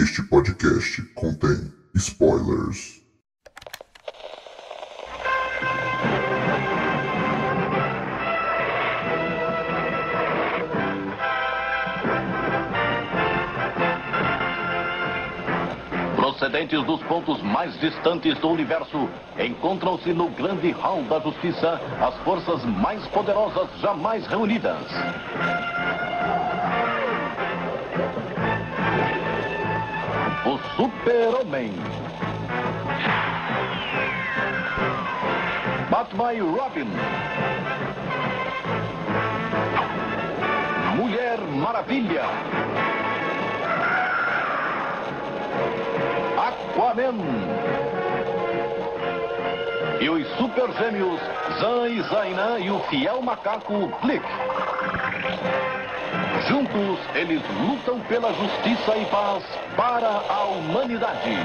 Este podcast contém spoilers. Procedentes dos pontos mais distantes do universo, encontram-se no grande hall da justiça as forças mais poderosas jamais reunidas. O Super-Homem. Batman e Robin. Mulher Maravilha. Aquaman. E os super gêmeos Zan e Zainan e o fiel macaco Blick. Juntos, eles lutam pela justiça e paz para a humanidade.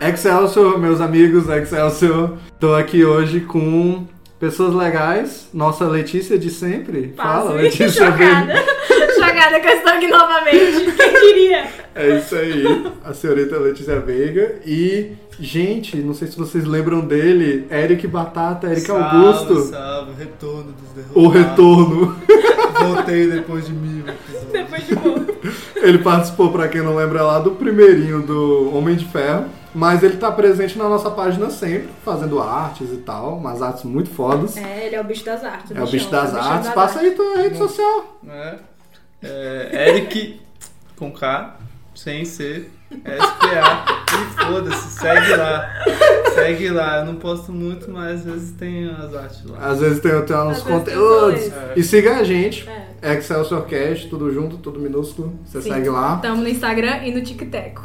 Excelsior, meus amigos, Excelsior. Tô aqui hoje com pessoas legais. Nossa Letícia de sempre. Fala, Letícia. chocada. chocada eu estou aqui novamente. Quem queria? É isso aí, a senhorita Letícia Veiga. E, gente, não sei se vocês lembram dele, Eric Batata, Eric Salve, Augusto. Salve, o retorno dos derrotados. O retorno. Voltei depois de mil episódios. Depois de pouco. Ele participou, pra quem não lembra, lá do primeirinho do Homem de Ferro. Mas ele tá presente na nossa página sempre, fazendo artes e tal, umas artes muito fodas. É, ele é o bicho das artes. É o bicho das artes. Passa aí tua rede social. É. É, Eric com K, sem C, SPA. E foda-se, segue lá. Segue lá. Eu não posto muito, mas às vezes tem as artes lá. Às vezes tem, tem uns conteúdos. dois. E siga a gente. É. ExcelsiorCast, tudo junto, tudo minúsculo. Você Sim. segue lá. Estamos no Instagram e no TikTok.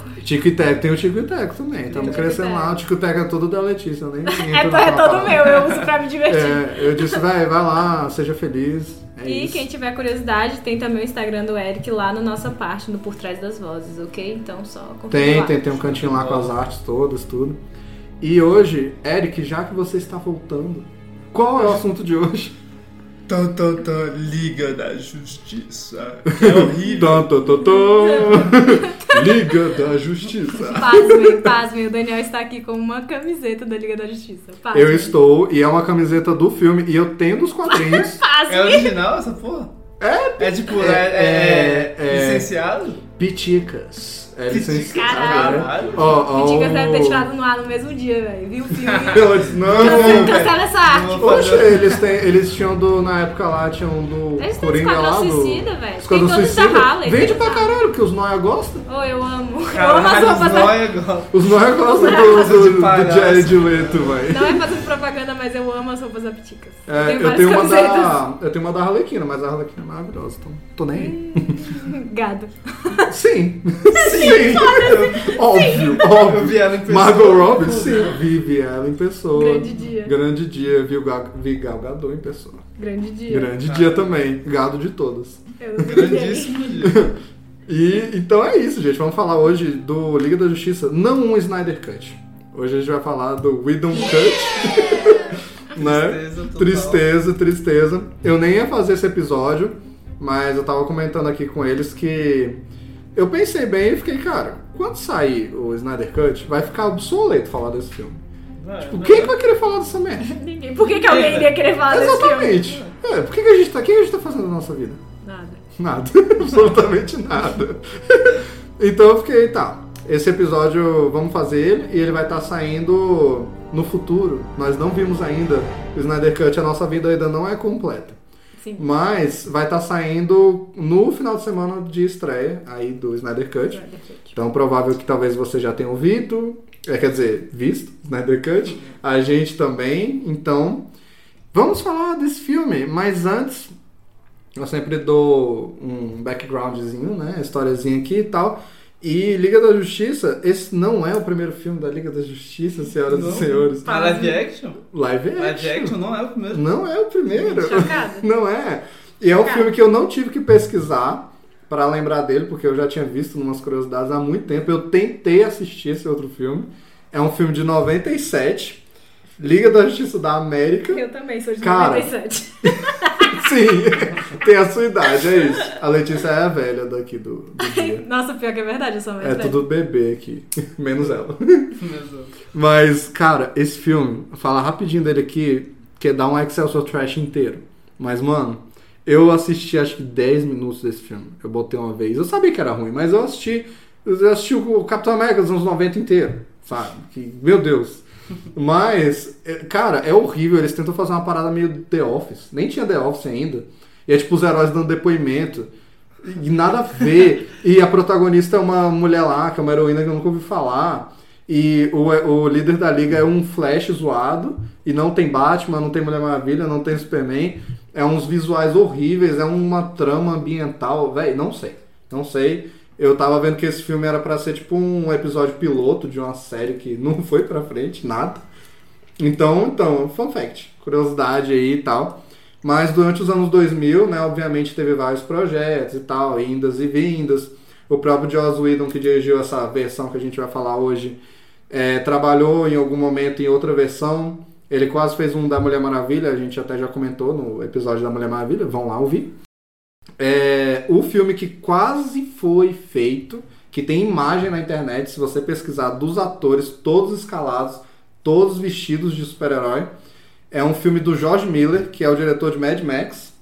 Teco, tem o Teco também. Estamos crescendo lá. O Teco é todo da Letícia, nem nem É, é todo meu, eu uso pra me divertir. É, eu disse, vai, vai lá, seja feliz. É e isso. quem tiver curiosidade, tem também o Instagram do Eric lá na nossa parte, no Por Trás das Vozes, ok? Então só Tem, lá. tem, tem um cantinho lá com as artes todas, tudo. E hoje, Eric, já que você está voltando, qual é o assunto de hoje? Tan, tan, Liga da Justiça. Que é horrível. Tã, tã, tã, tã. Liga da Justiça. Pasmem, pasmem, o Daniel está aqui com uma camiseta da Liga da Justiça. Pasmem. Eu estou, e é uma camiseta do filme, e eu tenho dos quadrinhos. Pasmem. É original essa porra? É, É tipo, É, é, é, é, é. licenciado? Piticas. É licenciado. Caralho. né? Ó, ó, Piticas deve ter tirado no ar no mesmo dia, velho. Viu o filme? Eu disse, não, Cancela, cancela essa arte. Não. Poxa, eles, têm, eles tinham do. Na época lá, tinham do. Eles têm Coringa lá. Esquadrão Do, Suicida, velho. Esquadrão Tem todos Suicida. Harley. Vende pra caralho, porque os Noia gostam. Oh, eu amo. eu amo as Caralho, roupas da... Zóia gosta. Os Noia gostam Não, do, do, de do. Jared Leto, velho. Não é fazendo propaganda, mas eu amo as roupas da Piticas. É, eu, tenho uma da, eu tenho uma da Arlequina, mas a Arlequina é maravilhosa, então tô nem aí. Gado. Sim. Sim. Óbvio, óbvio. Eu vi ela em pessoa. Margot Robbie, sim. Vive ela em pessoa. Grande dia. Grande dia. Vi, o vi Gal Gadot em pessoa. Grande dia. Grande dia também. Gado de todos. Eu não Grandíssimo dia. E então é isso, gente. Vamos falar hoje do Liga da Justiça, não um Snyder Cut. Hoje a gente vai falar do Widom Cut. né? Tristeza total. Tristeza, tristeza. Eu nem ia fazer esse episódio, mas eu tava comentando aqui com eles que eu pensei bem e fiquei, cara, quando sair o Snyder Cut, vai ficar obsoleto falar desse filme. Vai, Tipo, vai. quem que vai querer falar dessa merda? Ninguém. Por que, que alguém iria querer falar desse filme? Exatamente. É, por que, que a gente tá. O que a gente tá fazendo na nossa vida? Nada. Nada, absolutamente nada. Então eu fiquei, tá. Esse episódio vamos fazer ele e ele vai estar saindo no futuro. Nós não vimos ainda o Snyder Cut, a nossa vida ainda não é completa. Sim. Mas vai estar saindo no final de semana de estreia aí do Snyder Cut. Então, provável que talvez você já tenha ouvido, é, quer dizer, visto Snyder Cut, a gente também. Então, vamos falar desse filme, mas antes, eu sempre dou um backgroundzinho, né? Historiazinha aqui e tal. E Liga da Justiça, esse não é o primeiro filme da Liga da Justiça, senhoras Não. e senhores. Ah, live action? Live action. Live action não é o primeiro. Não é o primeiro. Chocada. Não é. E é um filme que eu não tive que pesquisar pra lembrar dele, porque eu já tinha visto umas curiosidades há muito tempo. Eu tentei assistir esse outro filme. É um filme de 97, Liga da Justiça da América. Eu também sou de Cara. 97. Sim, tem a sua idade, é isso. A Letícia é a velha daqui do, do dia. Nossa, pior que é verdade, eu sou mais É velha. tudo bebê aqui, menos ela. Mas, cara, esse filme, falar rapidinho dele aqui, que dá um Excelsior Trash inteiro. Mas, mano, eu assisti acho que 10 minutos desse filme. Eu botei uma vez. Eu sabia que era ruim, mas eu assisti. Eu assisti o Capitão América dos anos 90 inteiro, sabe? Que, meu Deus. Mas, é, cara, é horrível. Eles tentam fazer uma parada meio The Office. Nem tinha The Office ainda. E é tipo os heróis dando depoimento. E nada a ver. e a protagonista é uma mulher lá, que é uma heroína que eu nunca ouvi falar. E o, o líder da liga é um Flash zoado. E não tem Batman, não tem Mulher Maravilha, não tem Superman. É uns visuais horríveis, é uma trama ambiental. Véi, não sei. Não sei. Eu tava vendo que esse filme era pra ser tipo um episódio piloto de uma série que não foi pra frente, nada. Então, então, fun fact, curiosidade aí e tal. Mas durante os anos 2000, né, obviamente teve vários projetos e tal, indas e vindas. O próprio Joss Whedon, que dirigiu essa versão que a gente vai falar hoje, é, trabalhou em algum momento em outra versão. Ele quase fez um da Mulher Maravilha, a gente até já comentou no episódio da Mulher Maravilha, vão lá ouvir. É, o filme que quase foi feito, que tem imagem na internet, se você pesquisar dos atores, todos escalados, todos vestidos de super-herói, é um filme do George Miller, que é o diretor de Mad Max.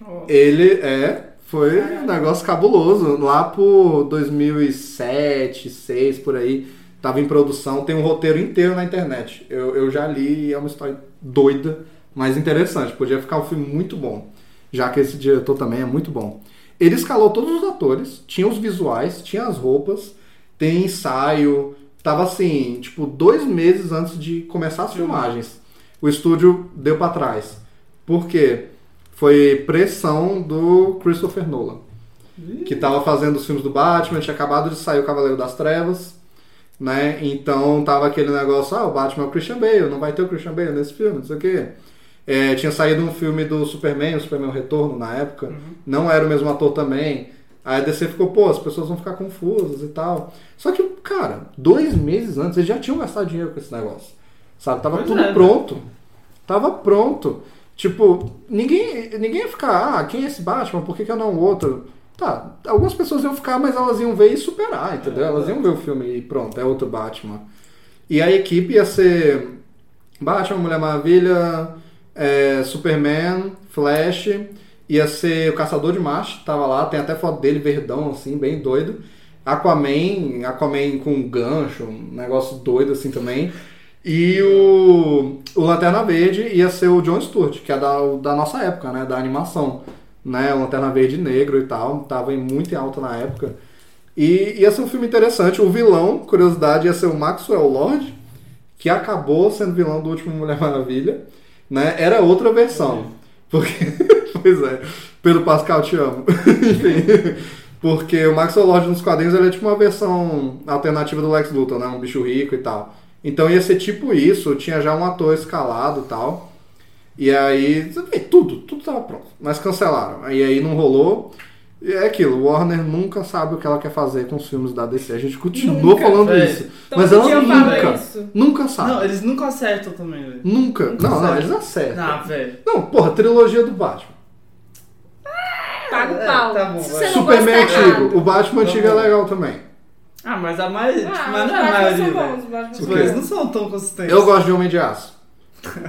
Ó, Ele é. Foi um negócio cabuloso. Lá por 2007, 2006, por aí. Tava em produção. Tem um roteiro inteiro na internet. Eu, eu já li e é uma história doida, mas interessante. Podia ficar um filme muito bom. Já que esse diretor também é muito bom. Ele escalou todos os atores, tinha os visuais, tinha as roupas, tem ensaio. Tava assim, tipo, dois meses antes de começar as filmagens. O estúdio deu pra trás. Por quê? Foi pressão do Christopher Nolan, que tava fazendo os filmes do Batman, tinha acabado de sair o Cavaleiro das Trevas, né? Então tava aquele negócio, ah, o Batman é o Christian Bale, não vai ter o Christian Bale nesse filme, não sei o quê. É, tinha saído um filme do Superman, o Superman Retorno, na época. Não era o mesmo ator também. Aí a DC ficou, pô, as pessoas vão ficar confusas e tal. Só que, cara, dois meses antes, eles já tinham gastado dinheiro com esse negócio. Sabe? Tava Pois tudo é, pronto. Tava pronto. Tipo, ninguém, ninguém ia ficar, ah, quem é esse Batman? Por que, que eu não o outro? Tá, algumas pessoas iam ficar, mas elas iam ver e superar, entendeu? Elas iam ver o filme e pronto, é outro Batman. E a equipe ia ser Batman, Mulher Maravilha, é, Superman, Flash, ia ser o Caçador de Marte, tava lá, tem até foto dele verdão, assim, bem doido. Aquaman, Aquaman com um gancho, um negócio doido assim também. E o, o Lanterna Verde ia ser o John Stewart, que é da, da nossa época, né? Da animação. Né? Lanterna Verde negro e tal, tava em muito em alta na época. E ia ser um filme interessante. O vilão, curiosidade, ia ser o Maxwell Lord, que acabou sendo vilão do último Mulher Maravilha. Né? Era outra versão. Porque, pois é, Pedro Pascal te amo. Enfim, porque o Maxwell Lord nos quadrinhos ele é tipo uma versão alternativa do Lex Luthor, né? Um bicho rico e tal. Então ia ser tipo isso, tinha já um ator escalado e tal. E aí, tudo, tudo tava pronto. Mas cancelaram. E aí não rolou. E é aquilo, Warner nunca sabe o que ela quer fazer com os filmes da DC. A gente continua Nunca, falando velho. isso. Todo mas ela nunca, isso. nunca sabe. Não, eles nunca acertam também, velho. Nunca. Nunca não, não, sabe. eles acertam. Ah, velho. Não, porra, trilogia do Batman. Paga o É, pau. tá bom, Se vai. você não Superman tá antigo. errado. O Batman Tá antigo é legal também. Ah, mas a maioria. Ah, mas os não é a maioria, bons, velho. os Batman Tipo, eles não são tão consistentes. Eu gosto de Homem de Aço.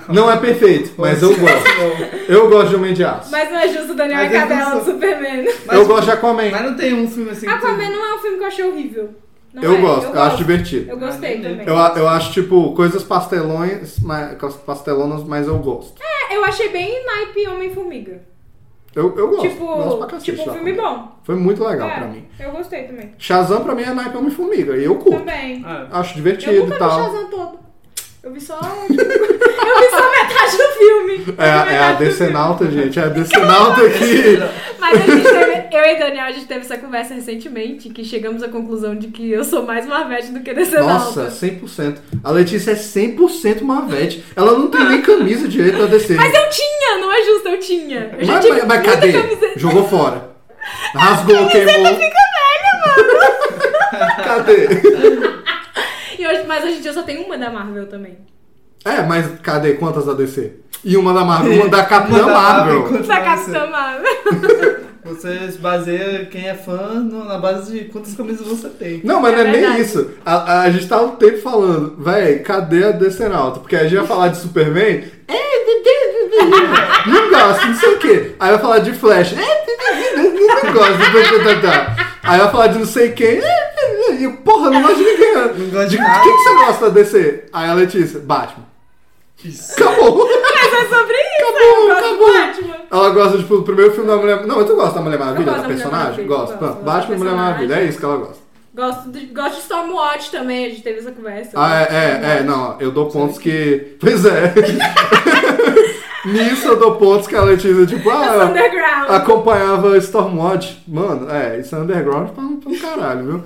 Não é perfeito, mas eu gosto. Eu gosto de Homem de Aço. Mas não é justo o Daniel Mas é eles não cadela do são- Superman. Mas- eu gosto de Aquaman. Mas não tem um filme assim. que Aquaman não é um filme que eu achei horrível. Não Eu é, gosto, eu acho divertido. Eu gostei Ah, nem também. Eu, a- eu acho, tipo, coisas pastelões, mas, pastelonas, mas eu gosto. É, eu achei bem naipe Homem-Formiga. Eu, eu gosto. tipo, gosto pra cacete tipo um filme Aquaman. bom. Foi muito legal É, pra mim. Eu gostei também. Shazam pra mim é naipe Homem-Formiga. E eu curto. Também. Ah, Acho Eu divertido nunca e vi tal. Shazam todo. Eu vi só. tipo, eu vi só metade do filme. É, é a metade do Decenalta, gente. É a Decenalta aqui. Mas a gente teve, eu e Daniel, a gente teve essa conversa recentemente, que chegamos à conclusão de que eu sou mais Marvete do que Decenalta. Nossa, 100%. A Letícia é 100% Marvete. Ela não tem nem camisa direito pra descer. Mas eu tinha, não é justo, eu tinha. Eu Mas, mas- mas cadê? camiseta. Jogou fora. Rasgou, queimou. Fica velha, mano. Cadê? E hoje, mas hoje em dia eu só tenho uma da Marvel também. É, mas cadê? Quantas da DC? E uma da Marvel, uma da Capitã Uma da Marvel. Marvel. Da. Capitã Marvel. Você se baseia quem é fã na base de quantas camisas você tem. Não, mas É não é nem verdade. isso. A, a, a gente tá o tempo falando, véi, cadê a Decenalta? Porque a gente vai falar de Superman. Não gosto, não sei o quê. Aí vai falar de Flash. Não gosto. Aí vai falar de não sei quem. E eu, porra, não gosto de ninguém. Não gosto de nada. quem que você gosta da DC? Aí a Letícia, Batman. Isso. Acabou. Mas é sobre isso, Acabou, eu gosto acabou. Batman. Ela gosta, tipo, do primeiro filme da Mulher Não, mas tu gosta da Mulher Maravilha, da personagem? Maravilha, Gosto. Batman e Mulher. Maravilha, é isso que ela gosta. Gosto de, gosto de Stormwatch também, a gente teve essa conversa. Ah, é, é, é, não, eu dou pontos que. Pois é. Nisso eu dou pontos que a Letícia, tipo, ah, acompanhava Stormwatch. Mano, é, isso é underground pra, pra um caralho,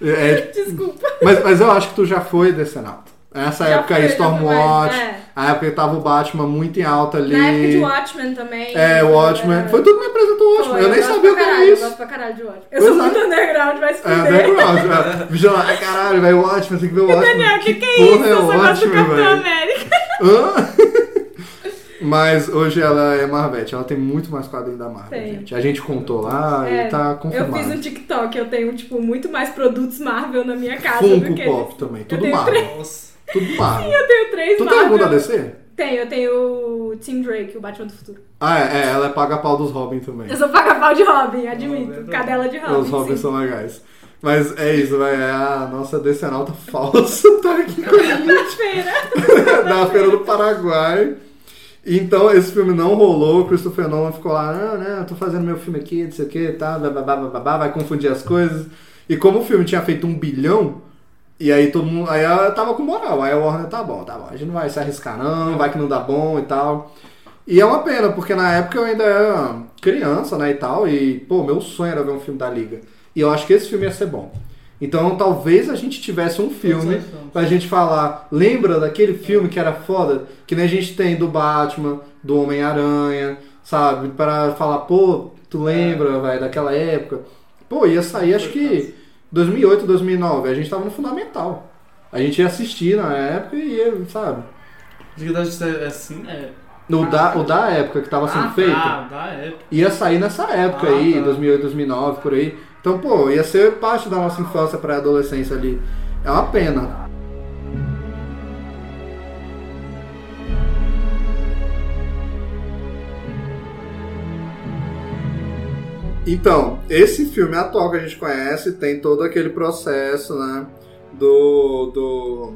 viu? É, Desculpa. mas, mas eu acho que tu já foi Decenato. Essa Já época aí, Stormwatch, mais, é. a época que tava o Batman muito em alta ali. Na época de Watchmen também. É, o Watchmen. É. Foi tudo que me apresentou o Watchmen. Foi, eu nem sabia o que era caralho, Eu isso. gosto pra caralho de Watchmen. Eu Pois sou é. muito underground, vai se É, fuder. underground. é. Vigilante, ai caralho, velho, o Watchmen, tem que ver o Watchmen. Daniel, que que é isso? Eu só gosto do Capitão? América. Hã? Mas hoje ela é Marvete, ela tem muito mais quadrinho da Marvel, Tem. gente. A gente contou lá É, e tá Eu confirmado. fiz um TikTok, eu tenho, tipo, muito mais produtos Marvel na minha casa Funko do que Pop eles. também, Eu tudo Marvel. três- Tudo Marvel. Eu tenho três Tu tem algum da DC? Tenho, eu tenho o Tim Drake, o Batman do Futuro. Ah, é, é, ela é paga-pau dos Robin também. Eu sou paga-pau de Robin, admito. Robin é Cadela de Robin. Os Robin sim. são legais. Mas é isso, vai. É a nossa decenalta falsa tá aqui com a gente. Na feira. da Feira do Paraguai. Então esse filme não rolou, o Christopher Nolan ficou lá, não, não, eu tô fazendo meu filme aqui, não sei o que, tá, babá, babá, vai confundir as coisas. E como o filme tinha feito um bilhão, e aí todo mundo, aí ela tava com moral, aí a Warner, tá bom, tá bom, a gente não vai se arriscar não, vai que não dá bom e tal. E é uma pena, porque na época eu ainda era criança, né, e tal, e, pô, meu sonho era ver um filme da Liga. E eu acho que esse filme ia ser bom. Então talvez a gente tivesse um filme pra gente falar, lembra daquele filme que era foda? Que nem a gente tem do Batman, do Homem-Aranha, sabe? Para falar, pô, tu lembra, velho, daquela época. Pô, ia sair acho que 2008, 2009, a gente tava no Fundamental. A gente ia assistir na época e ia, sabe? É assim? É. O da, o da época que tava sendo ah, feito, Tá, da época. ia sair nessa época Ah, aí, tá. 2008, 2009, por aí. Então, pô, ia ser parte da nossa infância pra adolescência ali. É uma pena. Então, esse filme atual que a gente conhece tem todo aquele processo, né, do, do,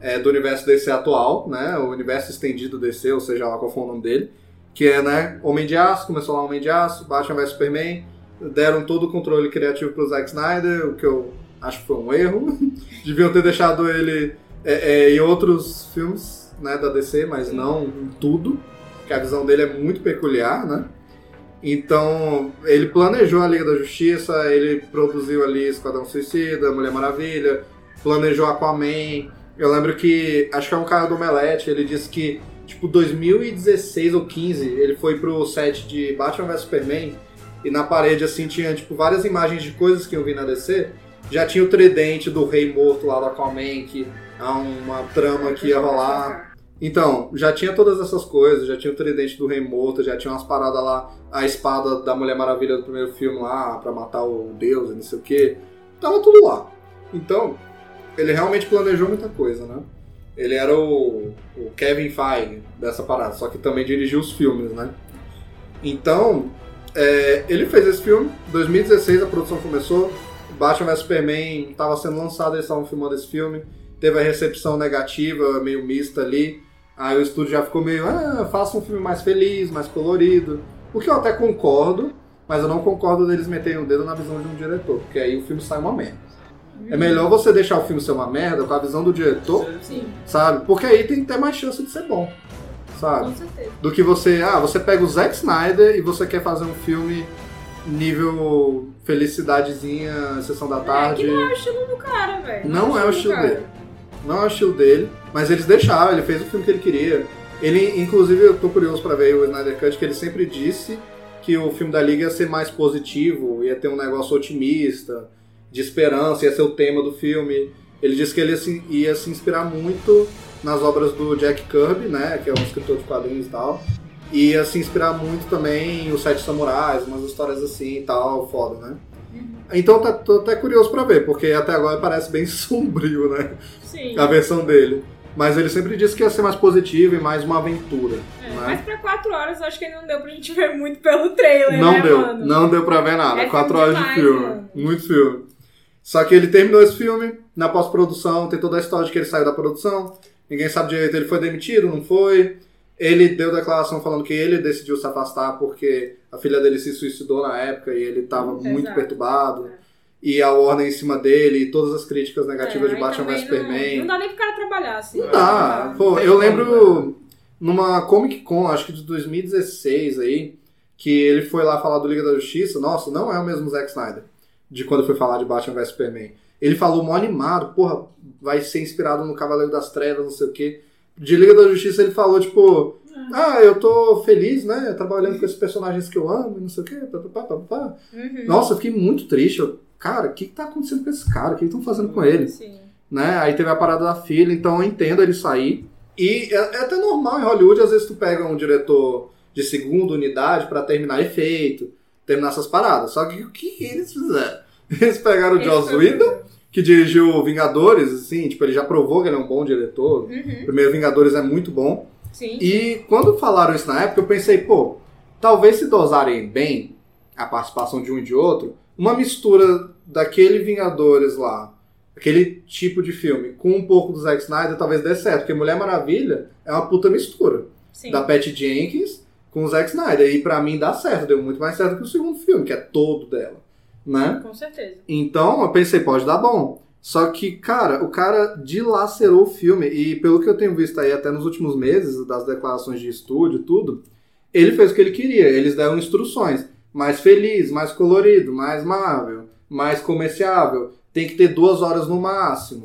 é, do universo DC atual, né, o universo estendido DC, ou seja lá qual for o nome dele, que é, né, Homem de Aço, começou lá Homem de Aço, Batman vs Superman, deram todo o controle criativo pro Zack Snyder, o que eu acho que foi um erro, deviam ter deixado ele é, é, em outros filmes, né, da DC, mas não em tudo, que a visão dele é muito peculiar, né, então, ele planejou a Liga da Justiça, ele produziu ali Esquadrão Suicida, Mulher Maravilha, planejou Aquaman. Eu lembro que, acho que é um cara do Omelete, ele disse que, tipo, 2016 ou 15, ele foi pro set de Batman vs Superman e na parede, assim, tinha, tipo, várias imagens de coisas que eu vi na DC. Já tinha o tridente do Rei Morto lá do Aquaman, que é uma trama que ia rolar. Então, já tinha todas essas coisas, já tinha o tridente do Rei Morto, já tinha umas paradas lá, a espada da Mulher Maravilha do primeiro filme lá, pra matar o Deus e não sei o que. Tava tudo lá. Então, ele realmente planejou muita coisa, né? Ele era o, o Kevin Feige dessa parada, só que também dirigiu os filmes, né? Então, é, ele fez esse filme, 2016 a produção começou, Batman vs Superman estava sendo lançado, eles estavam filmando esse filme, teve a recepção negativa, meio mista ali, aí o estúdio já ficou meio, ah, faça um filme mais feliz, mais colorido, O que eu até concordo, mas eu não concordo deles meterem o dedo na visão de um diretor, porque aí o filme sai uma merda. É melhor você deixar o filme ser uma merda com a visão do diretor, Sim, sabe? Porque aí tem até mais chance de ser bom, sabe? com certeza. Do que você, ah, você pega o Zack Snyder e você quer fazer um filme nível felicidadezinha, sessão da tarde. É, que não é o estilo do cara, velho. Não é o estilo do cara. dele. Não é o estilo dele, mas eles deixaram, ele fez o filme que ele queria. Ele, inclusive, eu tô curioso pra ver o Snyder Cut, que ele sempre disse que o filme da Liga ia ser mais positivo, ia ter um negócio otimista, de esperança, ia ser o tema do filme. Ele disse que ele ia se, ia se inspirar muito nas obras do Jack Kirby, né, que é um escritor de quadrinhos e tal. E ia se inspirar muito também em Os Sete Samurais, umas histórias assim e tal, foda, né? Então tá, tô até curioso pra ver, porque até agora parece bem sombrio, né? Sim. A versão dele. Mas ele sempre disse que ia ser mais positivo e mais uma aventura. É, né? Mas pra quatro horas eu acho que não deu pra gente ver muito pelo trailer, Não né, deu, mano? não deu pra ver nada. É Quatro filme horas de demais, filme. mano. Muito filme. Só que ele terminou esse filme, na pós-produção, tem toda a história de que ele saiu da produção. Ninguém sabe direito, ele foi demitido, não foi. Ele deu declaração falando que ele decidiu se afastar porque a filha dele se suicidou na época e ele tava muito Exato. perturbado. E a Warner em cima dele, e todas as críticas negativas É, de Batman vs Superman. Não, não dá nem pro cara trabalhar, assim. Não dá. Pô, eu lembro numa Comic Con, acho que de 2016 aí, que ele foi lá falar do Liga da Justiça. Nossa, não é o mesmo Zack Snyder de quando foi falar de Batman vs Superman. Ele falou mó animado, porra, vai ser inspirado no Cavaleiro das Trevas, não sei o quê. De Liga da Justiça ele falou, tipo, ah, eu tô feliz, né, trabalhando com esses personagens que eu amo, não sei o quê, pá, pá, pá, pá. Uhum. Nossa, eu fiquei muito triste. Eu, cara, o que, que tá acontecendo com esse cara? O que estão fazendo com ele? Sim. né? Aí teve a parada da filha, então eu entendo ele sair. E é, é até normal em Hollywood, às vezes tu pega um diretor de segunda unidade pra terminar efeito, terminar essas paradas. Só que o que eles fizeram? Eles pegaram o Joss Whedon, que dirigiu Vingadores, assim, tipo, ele já provou que ele é um bom diretor. Uhum. O primeiro Vingadores é muito bom. Sim. E quando falaram isso na época, eu pensei, pô, talvez se dosarem bem a participação de um e de outro, uma mistura daquele Vingadores lá, aquele tipo de filme, com um pouco do Zack Snyder, talvez dê certo, porque Mulher Maravilha é uma puta mistura Sim. da Patty Jenkins com o Zack Snyder, e pra mim dá certo, deu muito mais certo que o segundo filme, que é todo dela, né? Com certeza. Então eu pensei, pode dar bom. Só que, cara, o cara dilacerou o filme, e pelo que eu tenho visto aí até nos últimos meses, das declarações de estúdio, tudo, ele fez o que ele queria. Eles deram instruções. Mais feliz, mais colorido, mais Marvel, mais comerciável. Tem que ter duas horas no máximo.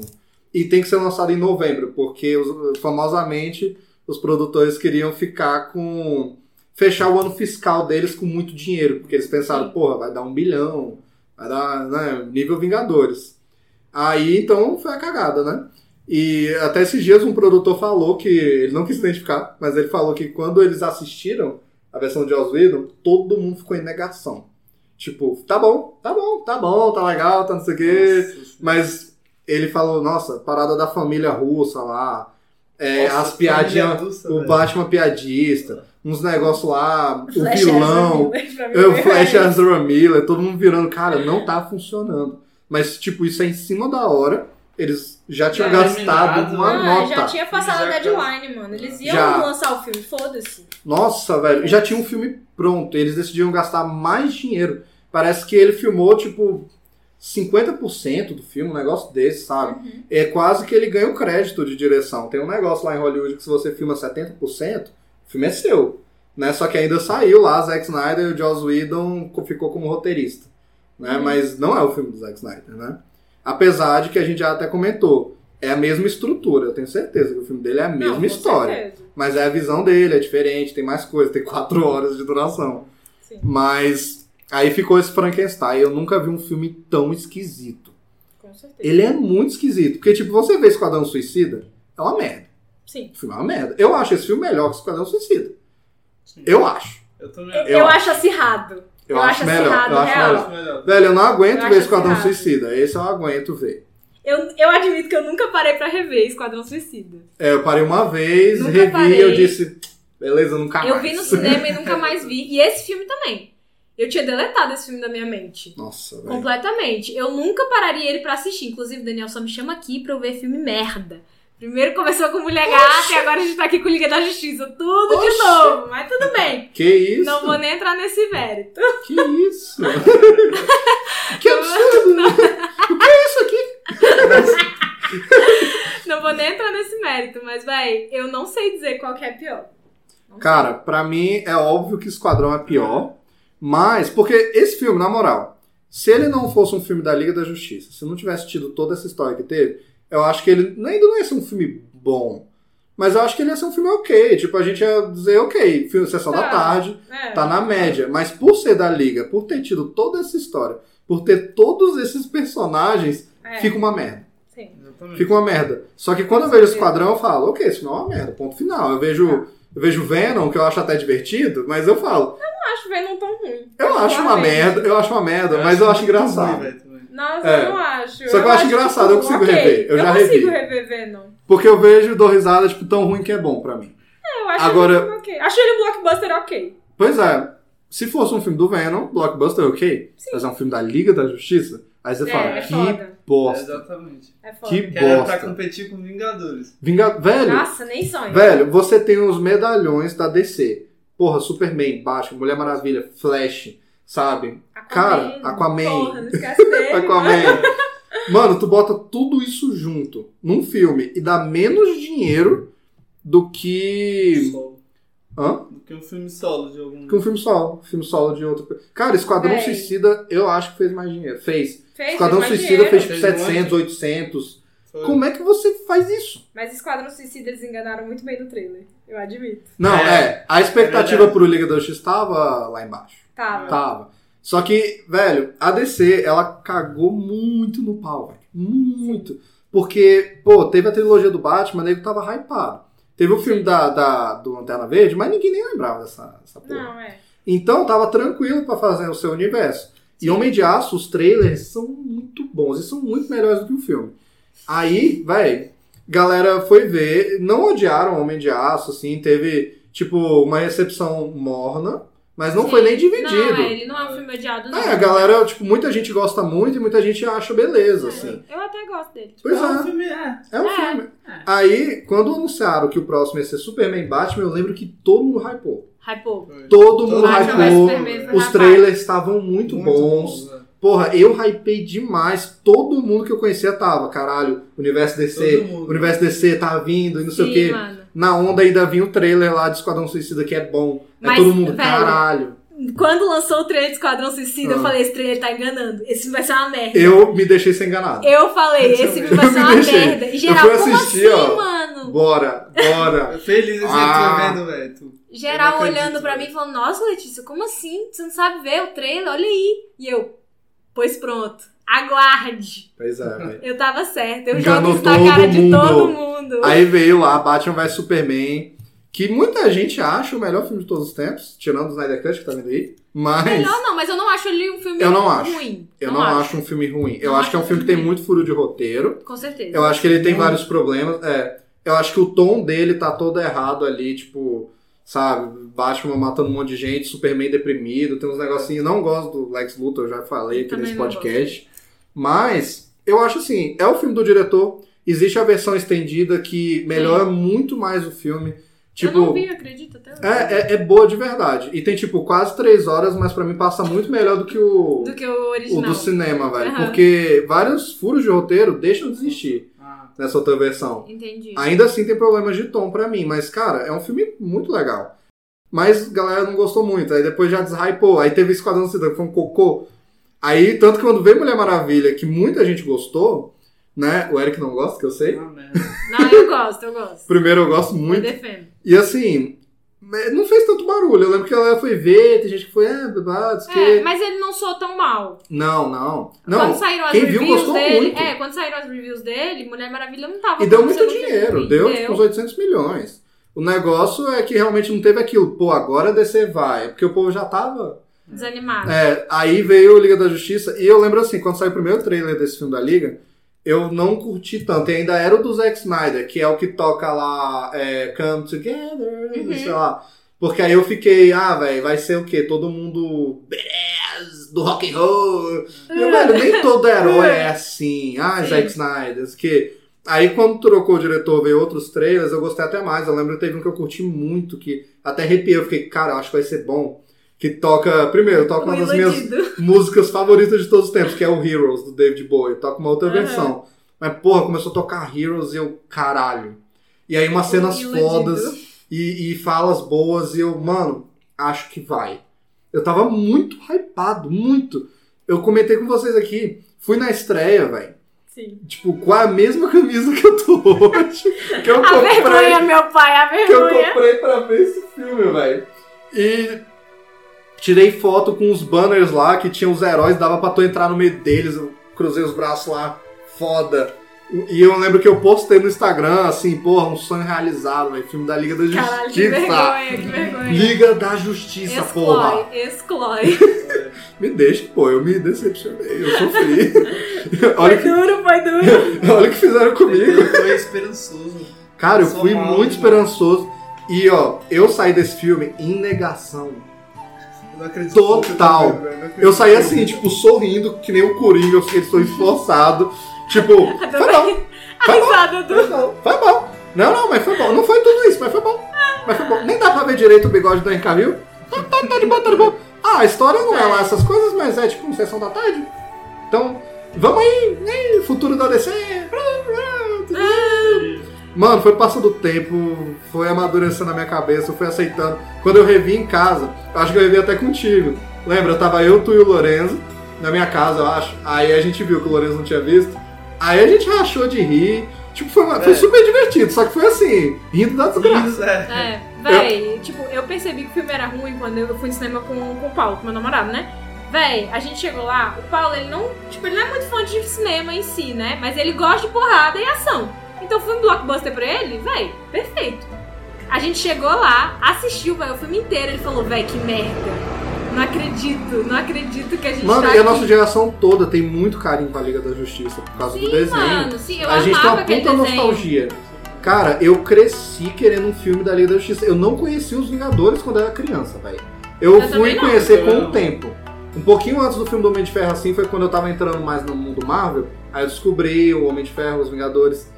E tem que ser lançado em novembro, porque os- famosamente os produtores queriam ficar com. fechar o ano fiscal deles com muito dinheiro, porque eles pensaram, porra, vai dar um bilhão, vai dar, né, nível Vingadores. Aí então foi a cagada, né? E até esses dias um produtor falou que, ele não quis identificar, mas ele falou que quando eles assistiram a versão de Joss Whedon, todo mundo ficou em negação. Tipo, tá bom, tá bom, tá bom, tá legal, tá não sei o quê. Mas ele falou, nossa, parada da família russa lá, é, Nossa, as piadinhas, o velho. Batman piadista, uns negócios lá, o Flash vilão, Miller, eu, é Flash. Ezra Miller, todo mundo virando, cara, não tá funcionando. Mas, tipo, isso é em cima da hora, eles já tinham Já gastado eliminado, uma Ah, nota. já tinha passado a deadline, mano. Eles iam Já. lançar o filme, foda-se. Nossa, velho, já tinha um filme pronto, eles decidiram gastar mais dinheiro. Parece que ele filmou, tipo, 50% do filme, um negócio desse, sabe? Uhum. É quase que ele ganha o crédito de direção. Tem um negócio lá em Hollywood que se você filma 70%, o filme é seu. Né? Só que ainda saiu lá Zack Snyder e o Joss Whedon co- ficou como roteirista. Né? Mas não é o filme do Zack Snyder, né? Apesar de que a gente já até comentou, é a mesma estrutura, eu tenho certeza que o filme dele é a mesma Não, história. certeza. Mas é a visão dele, é diferente, tem mais coisa, tem quatro horas de duração. Sim. Mas aí ficou esse Frankenstein. Eu nunca vi um filme tão esquisito. Com certeza. Ele é muito esquisito. Porque, tipo, você vê Esquadrão Suicida, é uma merda. Sim. O filme é uma merda. Eu acho esse filme melhor que Esquadrão Suicida. Sim. Eu acho. Eu também Eu, Eu acho acirrado. Eu, Eu acho, acho melhor. acirrado, Eu acho real. melhor. acho melhor. Velho, eu não aguento Eu ver Esquadrão acirrado. Suicida. Esse eu aguento ver. Eu, eu admito que eu nunca parei pra rever Esquadrão Suicida. É, eu parei uma vez, Nunca revi parei. eu disse, beleza, nunca mais. Eu vi no cinema e nunca mais vi. E esse filme também. Eu tinha deletado esse filme da minha mente. Nossa, velho. Completamente. Eu nunca pararia ele pra assistir. Inclusive, Daniel só me chama aqui pra eu ver filme merda. Primeiro começou com Mulher Gata e agora a gente tá aqui com Liga da Justiça. Tudo de Oxi. novo, mas tudo bem. Que isso? Não vou nem entrar nesse mérito. Que isso? que absurdo! O que é isso aqui? Não vou nem entrar nesse mérito, mas, véi, eu não sei dizer qual que é pior. Não Cara, pra mim é óbvio que Esquadrão é pior, mas porque esse filme, na moral, se ele não fosse um filme da Liga da Justiça, se não tivesse tido toda essa história que teve, eu acho que ele ainda não ia ser um filme bom. Mas eu acho que ele ia ser um filme ok. Tipo, a gente ia dizer, ok, filme Sessão da Tá. Tarde, É. tá na média. Mas por ser da Liga, por ter tido toda essa história, por ter todos esses personagens, É, fica uma merda. sim. Exatamente. Fica uma merda. Só que quando eu vejo Esquadrão, eu falo, ok, isso não é uma merda, ponto final. Eu vejo, eu vejo Venom, que eu acho até divertido, mas eu falo, Não acho Venom tão ruim. eu acho uma Particularmente. merda, eu acho uma merda, mas eu acho muito ruim, engraçado. também. Nossa, É. eu não acho. Só que eu acho engraçado, eu consigo rever, eu já consigo revi. rever Venom. Porque eu vejo e dou risada, tipo, tão ruim que é bom pra mim. É, eu acho Agora- ele um filme ok. Acho ele um blockbuster ok. Pois é, se fosse um filme do Venom, blockbuster, ok. Mas é um filme da Liga da Justiça, aí você É, fala, é que foda. É, bosta. exatamente. É foda. Que Que era pra bosta. competir com Vingadores. Vinga... Velho, Nossa, nem sonho. Velho, você tem os medalhões da DC. Porra, Superman, Batman, Mulher Maravilha, Flash, sabe? Cara, Aquaman. Porra, não esquece dele. Aquaman. Mano, tu bota tudo isso junto num filme e dá menos dinheiro do que. Solo. Hã? Do que um filme solo de algum. Que um filme solo. Filme solo de outro. Cara, Esquadrão Véi. Suicida, eu acho que fez mais dinheiro. Fez. Fez, Esquadrão fez mais Suicida fez tipo Fez 700, muito. 800. Foi. Como é que você faz isso? Mas Esquadrão Suicida eles enganaram muito bem no trailer. Eu admito. Não, É, é. a expectativa verdade. pro Liga da Justiça tava lá embaixo. Tava. Tava. Só que, velho, a DC, ela cagou muito no pau, velho. Muito. Porque, pô, teve a trilogia do Batman, nego tava hypado. Teve o filme da, da, do Lanterna Verde, mas ninguém nem lembrava dessa, dessa porra. Não, é. Então tava tranquilo pra fazer o seu universo. E Homem de Aço, os trailers são muito bons e são muito melhores do que o filme. Aí, velho, galera foi ver, não odiaram Homem de Aço, assim, teve, tipo, uma recepção morna, mas não Sim. foi nem dividido. Não, é, ele não é um filme odiado, não. É, a galera, tipo, muita gente gosta muito e muita gente acha beleza, assim. Eu até gosto dele. Pois é um é, filme, é. é um É. filme. É. Aí, quando anunciaram que o próximo ia ser Superman Batman, eu lembro que todo mundo hypou. Hypou. Todo mundo Batman hypou. Superman Os trailers estavam muito, bons. bom, né? Porra, eu hypei demais. Todo mundo que eu conhecia tava, caralho, Universo DC. Universo DC tá vindo e não sei Sim, o quê. mano. Na onda ainda vinha o trailer lá de Esquadrão Suicida que é bom. Aí Mas, todo mundo, velho, caralho. Quando lançou o trailer de Esquadrão Suicida, eu Ah. falei, esse trailer tá enganando. Esse filme vai ser uma merda. Eu me deixei ser enganado. Eu falei, esse filme vai Eu ser uma deixei. merda. E Eu geral, fui como assistir, assim, ó. mano? Bora, bora. Eu Feliz assim, Ah. vendo, velho. Geral Eu olhando pra mim e falando, nossa, Letícia, como assim? Você não sabe ver o trailer? Olha aí. E eu, pois pronto. Aguarde. Pois é, velho. Eu tava certa. Eu Enganou jogo isso na cara de mundo. todo mundo. Aí veio lá Batman vs Superman, que muita gente acha o melhor filme de todos os tempos, tirando o Snyder Cut que tá vindo aí. Mas Melhor não, mas eu não acho ele um filme Eu não acho. ruim. eu não, acho. um filme ruim. Eu Não acho que é um acho filme que tem muito furo de roteiro. Com certeza. Eu acho que ele tem Muito. vários problemas. É, eu acho que o tom dele tá todo errado ali, tipo, sabe? Batman matando um monte de gente, Superman deprimido, tem uns negocinhos. Não gosto do Lex Luthor, eu já falei aqui Também nesse não podcast. Mas eu acho assim, é o filme do diretor. Existe a versão estendida que melhora muito mais o filme. Tipo, eu não vi, acredito até hoje. é, é, é boa de verdade. E tem, tipo, quase três horas, mas pra mim passa muito melhor do que o, Do que o o original. do cinema, velho. Aham. Porque vários furos de roteiro deixam de existir Ah, nessa outra versão. Entendi. Ainda assim tem problemas de tom pra mim, mas, cara, é um filme muito legal. Mas a galera não gostou muito, aí depois já deshypou. Aí teve Esquadrão Suicida, que foi um cocô. Aí, tanto que quando veio Mulher Maravilha, que muita gente gostou, né? O Eric não gosta, que eu sei. uma merda. Não, eu gosto, eu gosto. Primeiro eu gosto Eu muito. defendo. E assim, não fez tanto barulho. Eu lembro que ela foi ver, tem gente que foi, ah, diz que... É, mas ele não soou tão mal. Não, não. quando Não, saíram as quem viu reviews gostou dele. muito. É, quando saíram as reviews dele, Mulher Maravilha não tava E deu muito dinheiro, ruim. deu tipo uns 800 milhões. O negócio é que realmente não teve aquilo, pô, agora DC vai, porque o povo já tava. Desanimado. É, aí veio o Liga da Justiça, e eu lembro assim, quando saiu o primeiro trailer desse filme da Liga, eu não curti tanto, e ainda era o do Zack Snyder, que é o que toca lá, é, Come Together, Uhum. sei lá. Porque aí eu fiquei, ah, velho, vai ser o quê? Todo mundo. Do rock and roll. Meu velho, nem todo herói é assim. Ah, Zack Snyder, que Aí quando trocou o diretor, veio outros trailers, eu gostei até mais. Eu lembro que teve um que eu curti muito, que até arrepiei. Eu fiquei, cara, eu acho que vai ser bom. Que toca, primeiro, toca uma das minhas músicas favoritas de todos os tempos, que é o Heroes, do David Bowie. Toca uma outra Aham. versão. Mas, porra, começou a tocar Heroes e eu, caralho. E aí umas cenas Iludido. fodas e, e falas boas e eu, mano, acho que vai. Eu tava muito hypado, muito. Eu comentei com vocês aqui, fui na estreia, velho. Sim. Tipo, com a mesma camisa que eu tô hoje. Que eu A vergonha, comprei, meu pai, a que eu vergonha. comprei pra ver esse filme, velho. E tirei foto com os banners lá que tinham os heróis, dava pra tu entrar no meio deles. Eu cruzei os braços lá, foda. E eu lembro que eu postei no Instagram, assim, porra, um sonho realizado, velho. Filme da Liga da Caralho, que Justiça. vergonha, que vergonha. Liga da Justiça, porra. Exclói, exclói. Me deixa, pô, eu me decepcionei, eu sofri. Foi olha, que, duro, foi duro. olha o que fizeram comigo. Foi esperançoso. Cara, eu Sou fui mal, muito né? esperançoso. E, ó, eu saí desse filme em negação. Não acredito Total. que eu tô vendo, velho. Não acredito Eu saí assim, tipo, sorrindo, que nem o Coringa, eu fiquei sou esforçado. Tipo, foi bom, Foi bom. foi bom, foi bom. Não, não, mas foi bom. Não foi tudo isso, mas foi bom. Mas foi bom. Nem dá pra ver direito o bigode do Henry. Tá, tá, tá de boa, tá de boa. Ah, a história não é lá essas coisas, mas é tipo uma sessão da tarde. Então, vamos aí, né? Futuro da DC. Mano, foi passando o tempo, foi amadurecendo na minha cabeça, eu fui aceitando. Quando eu revi em casa, eu acho que eu revi até contigo. Lembra? Tava eu, tu e o Lorenzo na minha casa, eu acho. Aí a gente viu que o Lorenzo não tinha visto. Aí a gente rachou de rir. Tipo, foi, uma- foi É. super divertido, só que foi assim, rindo da desgraça. Isso, é. É, véi, tipo, eu percebi que o filme era ruim quando eu fui no cinema com, com o Paulo, com meu namorado, né? Véi, a gente chegou lá, o Paulo, ele não, tipo, ele não é muito fã de cinema em si, né? Mas ele gosta de porrada e ação. Então, filme blockbuster pra ele, véi, perfeito. A gente chegou lá, assistiu, véi, o filme inteiro, ele falou, véi, que merda. Não acredito, não acredito que a gente Mano, tá e a aqui. nossa geração toda tem muito carinho com a Liga da Justiça por causa do Sim, desenho. mano, sim, eu a gente tem uma puta nostalgia. Cara, eu cresci querendo um filme da Liga da Justiça. Eu não conhecia os Vingadores quando eu era criança, velho. Eu, Eu fui não. conhecer Eu com não. o tempo. Um pouquinho antes do filme do Homem de Ferro, assim, foi quando eu tava entrando mais no mundo Marvel. Aí eu descobri o Homem de Ferro, os Vingadores.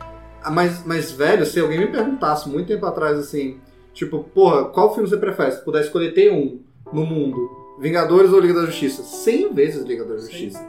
Ah, Mas, mas, velho, se alguém me perguntasse muito tempo atrás, assim, tipo, porra, qual filme você prefere? Se puder escolher ter um no mundo, Vingadores ou Liga da Justiça? 100 vezes Liga da Justiça.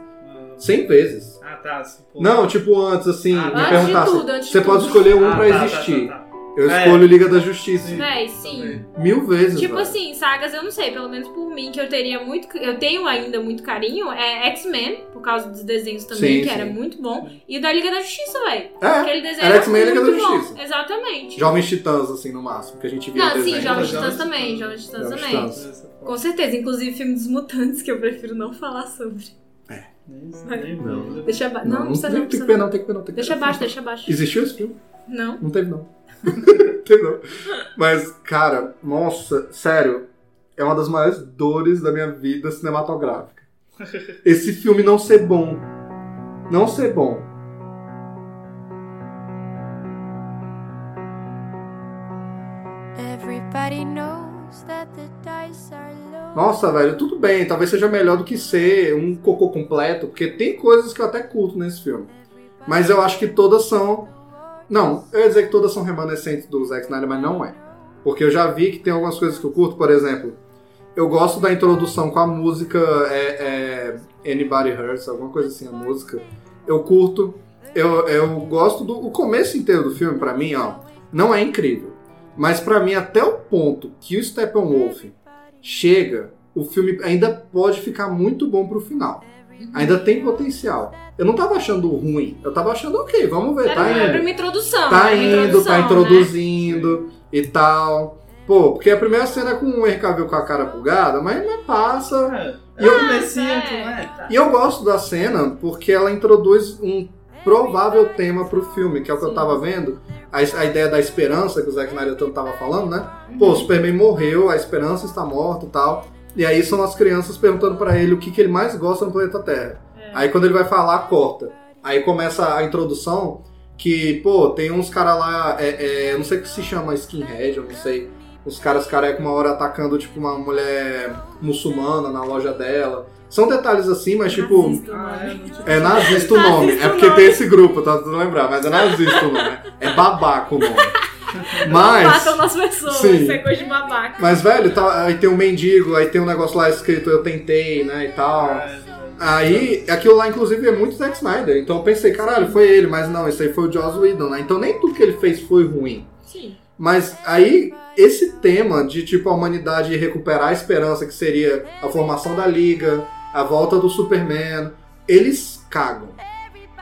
100 vezes. Ah, tá. Não, tipo, antes, assim, Ah, me antes de perguntasse. tudo, antes de você pode tudo. escolher um Ah, pra tá, tá, existir. tá, tá. Eu É. escolho Liga da Justiça. Véi, sim. Mil vezes. Tipo velho. assim, sagas, eu não sei, pelo menos por mim, que eu teria muito. Eu tenho ainda muito carinho, é X-Men, por causa dos desenhos também, Sim, que sim. era muito bom. E o da Liga da Justiça, velho. É, Aquele desenho era era X-Men e Liga muito da bom. Justiça. Exatamente. Jovens Titãs, assim, no máximo, que a gente via Não, sim. Jovens Jovens Titãs também, Titãs. Jovens Titãs Jovens também. Titãs. Com certeza, inclusive filme dos mutantes, que eu prefiro não falar sobre. Isso, nem não. Deixa abaixo. Não, Não, não precisa tem, não. tem que Precisa ver não. não, tem que ver não. Tem que Deixa ver. abaixo, deixa abaixo. Existiu esse filme? Não. Não teve não. não. Mas, cara, nossa, sério, é uma das maiores dores da minha vida cinematográfica. Esse filme não ser bom. Não ser bom. Nossa, velho, tudo bem, talvez seja melhor do que ser um cocô completo, porque tem coisas que eu até curto nesse filme. Mas eu acho que todas são. Não, eu ia dizer que todas são remanescentes do Zack Snyder, mas não é. Porque eu já vi que tem algumas coisas que eu curto, por exemplo, eu gosto da introdução com a música é, é, Anybody Hurts, alguma coisa assim, a música. Eu curto. Eu, eu gosto do o começo inteiro do filme, pra mim, ó, não é incrível. Mas pra mim, até o ponto que o Steppenwolf chega, o filme ainda pode ficar muito bom pro final. Ainda tem potencial. Eu não tava achando ruim, eu tava achando ok, vamos ver, Era, tá era indo. uma introdução. Tá indo, introdução, tá né? introduzindo e tal. Pô, porque a primeira cena é com o Henry Cavill com a cara bugada, mas não passa. É, E eu- é é. né? E eu gosto da cena porque ela introduz um provável tema pro filme, que é o que eu Sim. tava vendo. A, a ideia da esperança que o Zack Snyder tanto tava falando, né? Uhum. Pô, o Superman morreu, a esperança está morta e tal. E aí são as crianças perguntando pra ele o que, que ele mais gosta no planeta Terra. É. Aí quando ele vai falar, corta. Aí começa a introdução que, pô, tem uns caras lá, é, é, eu não sei o que se chama skinhead, eu não sei. Os caras carecas uma hora atacando, tipo, uma mulher muçulmana na loja dela. São detalhes assim, mas tipo. Nazista, Ah, tinha É nazista o nome. Nazista É porque nome. tem esse grupo, tá tentando lembrar, mas é nazista o nome. É babaca o nome. Mas. Matam nas pessoas, Sim. isso é coisa de babaca. Mas, velho, tá, aí tem um mendigo, aí tem um negócio lá escrito eu tentei, né, e tal. Aí, aquilo lá, inclusive, é muito Zack Snyder. Então eu pensei, caralho, foi ele, mas não, isso aí foi o Joss Whedon, né? Então nem tudo que ele fez foi ruim. Sim. Mas aí, esse tema de, tipo, a humanidade recuperar a esperança, que seria a formação da Liga, a volta do Superman, eles cagam.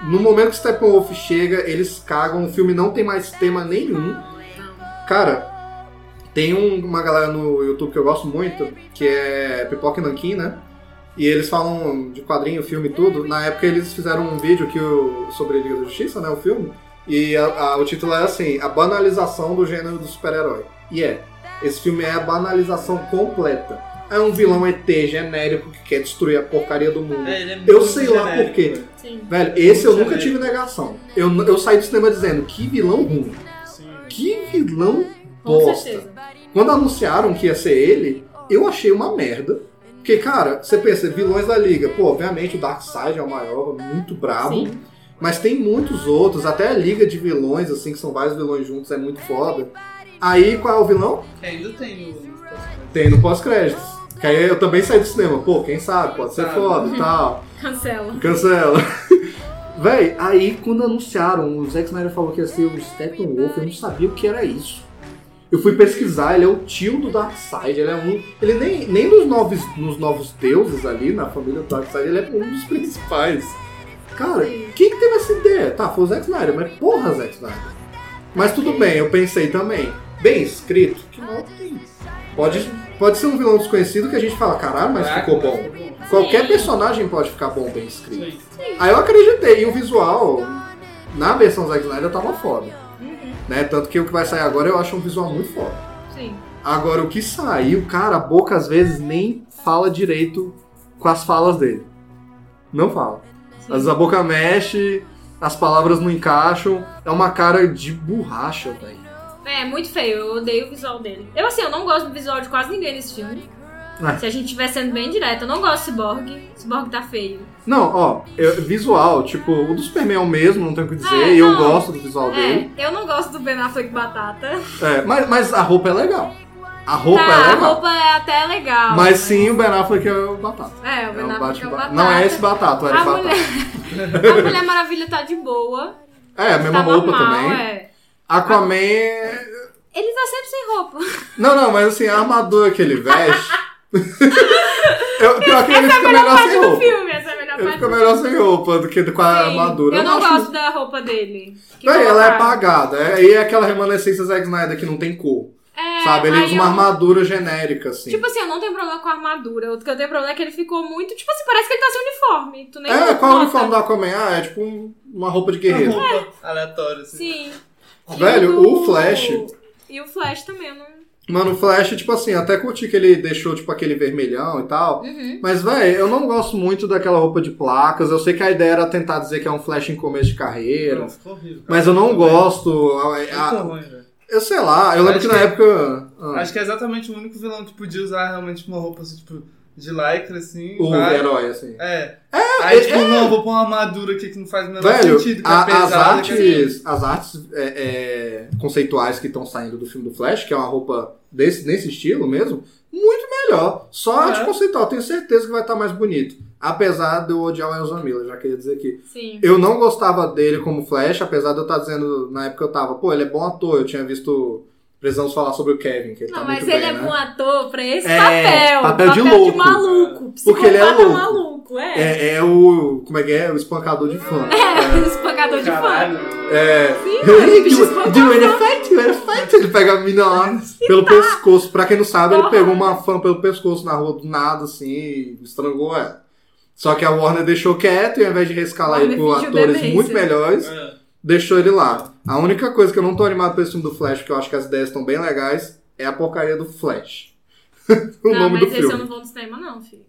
No momento que Steppenwolf chega, eles cagam, o filme não tem mais tema nenhum. Cara, tem um- uma galera no YouTube que eu gosto muito, que é Pipoca e Nankin, né? E eles falam de quadrinho, filme e tudo. Na época eles fizeram um vídeo que o, sobre Liga da Justiça, né? O filme. E a- a- o título é assim: A banalização do gênero do super-herói. E é. Esse filme é a banalização completa. É um vilão ET genérico que quer destruir a porcaria do mundo. É, ele é Eu sei lá genérico, por quê. velho. Sim. Velho, esse eu Muito nunca tive negação. Eu, eu saí do cinema dizendo: Que vilão ruim. Que vilão Com bosta. Quando anunciaram que ia ser ele, eu achei uma merda. Porque, cara, você pensa, vilões da liga, pô, obviamente o Darkseid é o maior, muito brabo. Sim. Mas tem muitos outros, até a liga de vilões, assim, que são vários vilões juntos, é muito foda. Aí, qual é o vilão? Que ainda tem o. Tem no pós-créditos. Que aí eu também saí do cinema, pô, quem sabe, pode ser foda e tal. Cancela. Cancela. Véi, aí quando anunciaram, o Zack Snyder falou que ia ser o Steppenwolf, eu não sabia o que era isso. Eu fui pesquisar, ele é o tio do Darkseid, ele é um. Ele nem, nem nos novos, nos novos deuses ali, na família do Darkseid, ele é um dos principais. Cara, quem que teve essa ideia? Tá, foi o Zack Snyder, mas porra, Zack Snyder. Mas tudo bem, eu pensei também. Bem escrito, que mal tem. Pode, pode ser um vilão desconhecido que a gente fala, caralho, mas ficou bom. Qualquer Sim. personagem pode ficar bom bem escrito. Sim. Aí eu acreditei, e o visual, na versão Zack Snyder, tava foda. Uhum. Né? Tanto que o que vai sair agora eu acho um visual muito foda. Sim. Agora, o que saiu, cara, a boca às vezes nem fala direito com as falas dele. Não fala. Às vezes a boca mexe, as palavras não encaixam, é uma cara de borracha, velho. É, muito feio. Eu odeio o visual dele. Eu, assim, eu não gosto do visual de quase ninguém nesse filme. Ah. Se a gente estiver sendo bem direto, eu não gosto de Cyborg. Cyborg tá feio. Não, ó, eu- visual, tipo, o do Superman é o mesmo, não tenho o que dizer, É, e eu gosto do visual dele. É, eu não gosto do Ben Affleck Batata. É, mas, mas a roupa é legal. A roupa tá, é a legal. roupa é até legal. Mas sim, o Ben Affleck é o Batata. É, o Ben É o Affleck é o Batman- Batata. Não é esse Batata, o Eric A Batata. mulher, a Mulher Maravilha tá de boa. É, a mesma tá roupa normal, também. é. Aquaman. é- Ele tá sempre sem roupa. Não, não, mas assim, a armadura que ele veste. eu, pior que ele Essa é a fica melhor melhor parte sem do roupa. filme, essa é a melhor Ele parte fica melhor sem roupa do que com a Sim. armadura. Eu não acho- gosto da roupa dele. Véi, ela é apagada. É, e é aquela remanescência Zack Snyder que não tem cor. É, sabe? Ele usa uma eu- armadura genérica, assim. Tipo assim, eu não tenho problema com a armadura. O que eu tenho problema é que ele ficou muito. Tipo assim, parece que ele tá sem uniforme. Tu nem é, qual é o uniforme do Aquaman? Ah, é tipo um- uma roupa de Uma guerreiro. roupa aleatória, assim. Sim. E Velho, do- o Flash. E o Flash também, eu não. Mano, o Flash, tipo assim, até curti que ele deixou, tipo, aquele vermelhão e tal. Uhum. Mas, velho, eu não gosto muito daquela roupa de placas. Eu sei que a ideia era tentar dizer que é um Flash em começo de carreira. Ficou horrível. Mas eu não gosto. a- a- ruim, eu sei lá, eu lembro Acho que na que- época. ah, Acho que é exatamente o único vilão que podia usar realmente uma roupa assim, tipo, de lycra, assim. o vai- herói, assim. É. Aí, é- tipo, não, vou pôr uma armadura aqui que não faz o menor Velho, sentido, que a- é as pesada. que é- artes, as artes é, é, conceituais que estão saindo do filme do Flash, que é uma roupa desse, nesse estilo mesmo, muito melhor. Só a arte É. conceitual, tenho certeza que vai estar mais bonito. Apesar de eu odiar o Ezra Miller, já queria dizer aqui. Sim. Eu não gostava dele como Flash, apesar de eu estar dizendo, na época eu tava, pô, ele é bom ator, eu tinha visto Precisamos falar sobre o Kevin, que ele Não, tá mas muito ele bem, é né? bom ator pra esse É, papel. papel de louco. maluco. Porque ele é louco. maluco, é. É, é o. Como é que é? O espancador de fã. É, o espancador de fã. É. Sim, mano, o bicho do, espancou do a ele fã. fight, ele fight. Ele pega a mina lá pelo pescoço. Pra quem não sabe, ele Porra. pegou uma fã pelo pescoço na rua do nada, assim, e estrangulou ela. Só que a Warner deixou quieto e ao invés de rescalar ele por atores muito melhores, É. deixou ele lá. A única coisa que eu não tô animado pra esse filme do Flash, porque eu acho que as ideias estão bem legais, é a porcaria do Flash. o não, nome mas do esse eu filme. não vou no cinema, não, filho.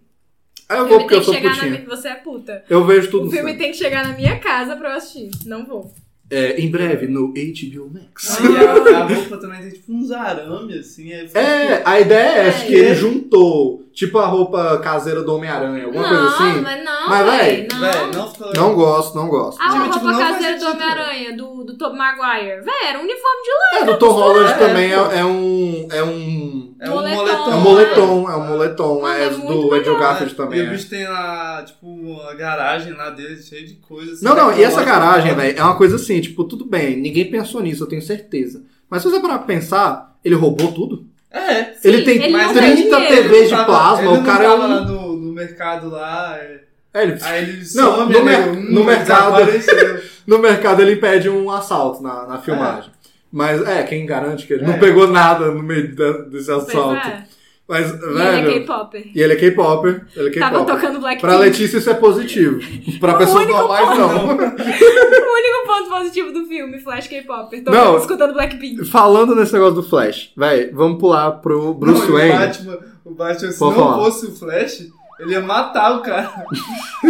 Aí O eu vou filme porque eu sou na putinha. minha... Você é puta. Eu vejo tudo O filme tem que chegar na minha casa pra eu assistir. Não vou. É, em breve, no HBO Max. E a, a roupa também tem tipo uns arames, assim. aí fica- É, a ideia é essa, É. que ele juntou tipo a roupa caseira do Homem-Aranha, alguma coisa não, assim. mas não, Mas, véi, não. Véi, não ficou. Não gosto, não gosto. A Tipo, roupa tipo, caseira do. Homem-Aranha, do, do Tobey Maguire. Véi, era um uniforme de lã. É, do Tom Holland É, também é, é um. É um. É um Moletom. É um moletom, é um moletom. Mano, é é do Andrew. Garfield E também. o é. bicho tem lá, tipo, a garagem lá dele cheia de coisas. Não, não, e essa garagem, velho, é uma coisa assim, tipo, tudo bem, ninguém pensou nisso, eu tenho certeza. Mas se você parar pra pensar, ele roubou tudo. É. Sim, ele tem ele não 30 tem dinheiro. TVs de Tava- plasma, ele o não cara é um. lá no, no mercado lá, é. É, ele- aí ele Não, some, no mer- um, no mercado-. No mercado ele impede um assalto na, na filmagem. Mas é, quem garante que ele não É. pegou nada no meio da- desse Pois assalto. é. Mas, E ele velho. é K-Popper. E ele é K-Popper. Ele é Tava K-Popper. tocando Blackpink. Pra Letícia isso é positivo. Pra pessoas normais, não. O único ponto positivo do filme, Flash K-Popper. Tô Não. escutando Blackpink. Falando nesse negócio do Flash, véi, vamos pular pro Bruce Não, Wayne. O Batman, o Batman, se não falar. fosse o Flash, ele ia matar o cara.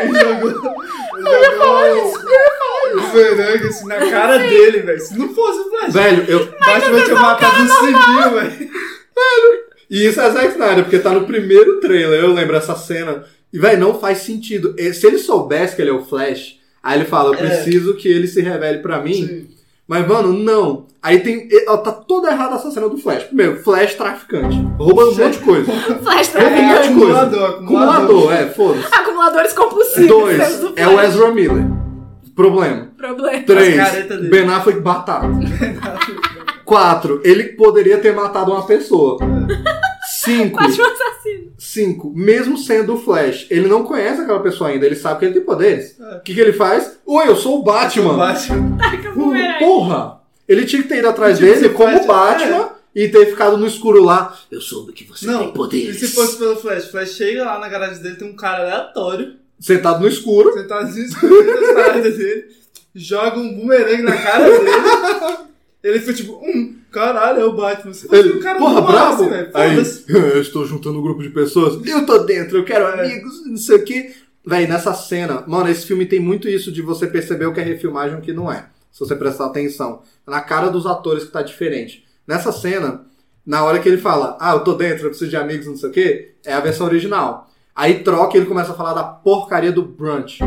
ele jogou. Ele jogou o bumerangue assim na cara dele, velho. Se não fosse o Flash, Velho, eu, o Batman tinha matado o civil, velho. E isso é Zack Snyder, porque tá no primeiro trailer, eu lembro essa cena. E, velho, não faz sentido. Se ele soubesse que ele é o Flash, aí ele fala, eu É. preciso que ele se revele pra mim. Sim. Mas, mano, não. Aí tem. ó, Tá toda errada essa cena do Flash. Primeiro, Flash traficante. Rouba um monte de coisa. Flash um traficante. monte de coisa. acumulador, Acumulador, acumulador. é, foda-se. Acumuladores compulsivos. Dois, do é o. Ezra Miller. Problema. Problema. Três. Ben Affleck batata. Quatro, ele poderia ter matado uma pessoa. Cinco, Quase um assassino. cinco, mesmo sendo o Flash, ele não conhece aquela pessoa ainda, ele sabe que ele tem poderes. É. O que, que ele faz? Oi, eu sou o Batman. O Batman. Taca bumerangue. Porra! Ele tinha que ter ido atrás Tipo, dele como Flash- Batman e ter ficado no escuro lá. Eu soube que você Não, tem e poderes. se fosse pelo Flash? O Flash chega lá na garagem dele, tem um cara aleatório, Sentado no escuro. sentado as paradas dele, joga um bumerangue na cara dele. Ele fica tipo, hum, caralho, é o Batman. Fosse Ele, um cara porra, brabo! assim, velho, Aí, eu estou juntando um grupo de pessoas. Eu tô dentro, eu quero É. amigos, não sei o quê. Véi, nessa cena, mano, esse filme tem muito isso de você perceber o que é refilmagem e o que não é. Se você prestar atenção. Na cara dos atores que tá diferente. Nessa cena, na hora que ele fala, ah, eu tô dentro, eu preciso de amigos, não sei o quê, é a versão original. Aí troca e ele começa a falar da porcaria do brunch.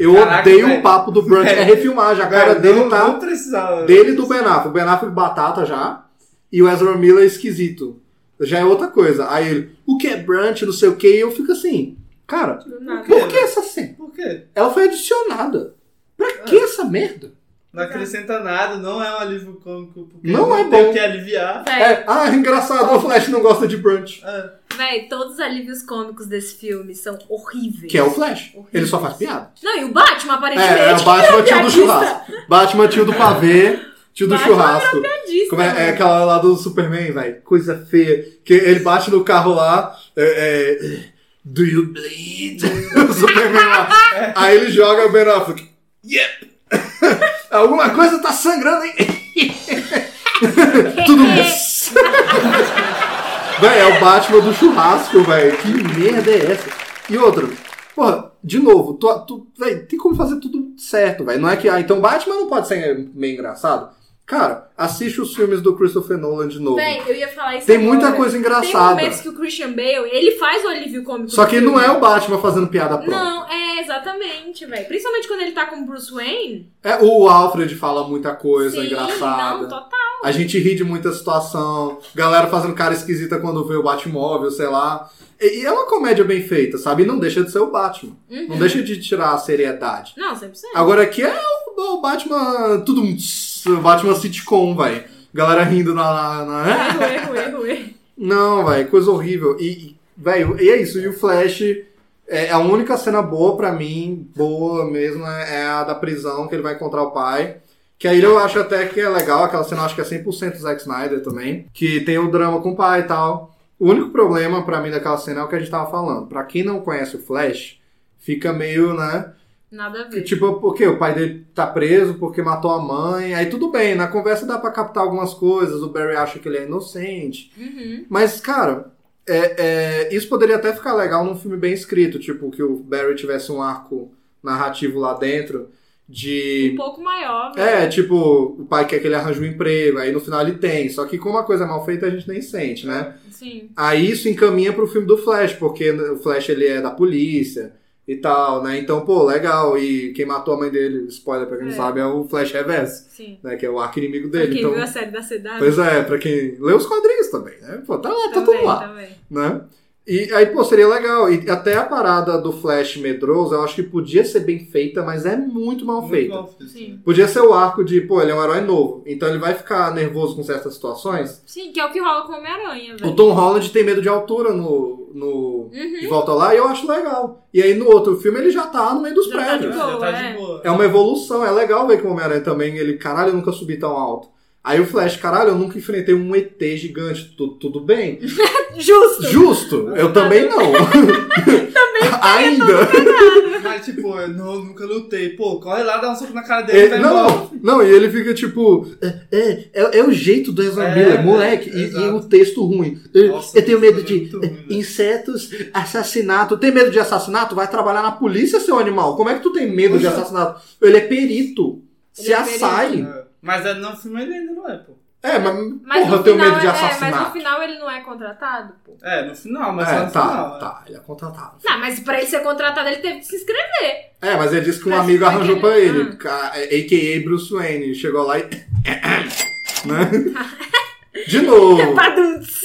Eu Caraca, odeio velho. o papo do brunch. É Velho. refilmagem. A cara Velho, dele não, tá. Não precisava. Dele e do Ben Affleck. O Ben Affleck batata já. E o Ezra Miller é esquisito. Já é outra coisa. Aí ele, o que é brunch, não sei o que, e eu fico assim, cara, por que essa cena? Por quê? Ela foi adicionada. Pra que essa merda? Não acrescenta nada, não é um alívio cômico, porque Não é tem bom. o que aliviar. Véi, É, ah, engraçado, o Flash não gosta de brunch. É. véi, todos os alívios cômicos desse filme são horríveis. Que é o Flash. Horríveis. Ele só faz piada. Não, e o Batman, aparentemente. É, é o que Batman é tio do churrasco. Batman tio do pavê, tio do Batman churrasco. Como é, é mano. aquela lá do Superman, velho. Coisa feia. Que ele bate no carro lá. É, é, Do you bleed? o Superman lá. Aí ele joga o Ben Affleck. Yep. Alguma coisa tá sangrando, hein? Tudo isso. Véi, é o Batman do churrasco, velho. Que merda é essa? E outra, porra, de novo, tu, tu, véi, tem como fazer tudo certo, velho. Não é que, ah, então Batman não pode ser meio engraçado. Cara, assiste os filmes do Christopher Nolan de novo. Véi, eu ia falar isso Tem agora. muita coisa Tem engraçada. momentos que o Christian Bale, ele faz o alívio cômico Só que filme. não é o Batman fazendo piada pronta. Não, é exatamente, velho. Principalmente quando ele tá com o Bruce Wayne. É, o Alfred fala muita coisa Sim, engraçada. não, total. A gente ri de muita situação. Galera fazendo cara esquisita quando vê o Batmóvel, sei lá. E, é uma comédia bem feita, sabe? E não deixa de ser o Batman. Uhum. Não deixa de tirar a seriedade. Não, 100%. Agora aqui é o, o Batman. Tudo. um Batman sitcom, vai. Galera rindo na. na, na- Erro, erro, erro, erro. Não, vai, coisa horrível. E, velho, e é isso. E o Flash. É, a única cena boa pra mim, boa mesmo, é é a da prisão, que ele vai encontrar o pai. Que aí eu acho até que é legal, aquela cena eu acho que é 100% Zack Snyder também. Que tem o drama com o pai e tal. O único problema pra mim daquela cena é o que a gente tava falando. Pra quem não conhece o Flash, fica meio, né? Nada a ver. Tipo, porque o pai dele tá preso porque matou a mãe. Aí tudo bem, na conversa dá pra captar algumas coisas. O Barry acha que ele é inocente. Uhum. Mas, cara, é- é, isso poderia até ficar legal num filme bem escrito, tipo, que o Barry tivesse um arco narrativo lá dentro, de Um pouco maior, velho. É, tipo, o pai quer que ele arranje um emprego, aí no final ele tem. Só que como a coisa é mal feita, a gente nem sente, né? Sim. Aí isso encaminha pro filme do Flash, porque o Flash ele é da polícia e tal, né? Então, pô, legal. E quem matou a mãe dele, spoiler pra quem não É. sabe, é o Flash Reverse, Sim. né? Que é o arco inimigo Pra dele. quem Então, viu a série da cidade. pois é, pra quem lê os quadrinhos também, né? Pô, tá lá, tá também, tudo lá também. né? E aí, pô, seria legal. E até a parada do Flash medroso, eu acho que podia ser bem feita, mas é muito mal Muito feita. mal feito. Sim. Podia ser o arco de, pô, ele é um herói novo, então ele vai ficar nervoso com certas situações. Sim, que é o que rola com o Homem-Aranha, O. Tom Holland tem medo de altura no, no Uhum. De Volta Lá e eu acho legal. E aí no outro filme ele já tá no meio dos Já tá prédios. boa, tá é. de boa. É uma evolução, é legal ver que o Homem-Aranha também, ele, caralho, eu nunca subi tão alto. Aí o Flash, caralho, eu nunca enfrentei um ET gigante, tu- tudo bem? Justo! Justo, eu também não. Ainda. Mas, tipo, eu não, nunca lutei. Pô, corre lá, dá um soco na cara dele e É, vai embora. não, não, e ele fica tipo. É, é, é, é o jeito do Ezra É, Miller, moleque. é, E, e o texto ruim. Eu- Nossa, eu tenho medo de ruim, velho. insetos, assassinato. Tem medo de assassinato? Vai trabalhar na polícia, seu animal. Como é que tu tem medo de assassinato? Ele é perito. Se Ele é assai. É. Mas é, no filme ele ainda não é, pô. É, mas, Mas porra, eu no tenho final, medo de é, mas no assassinato. final ele não é contratado, pô. É, no final, mas É, no tá, final. é. tá, ele é contratado. Não, mas pra ele ser contratado, ele teve que se inscrever. É, mas ele disse que um Mas amigo arranjou que pra ele- ele, ca- a.k.a. Bruce Wayne. Chegou lá e. né? De novo.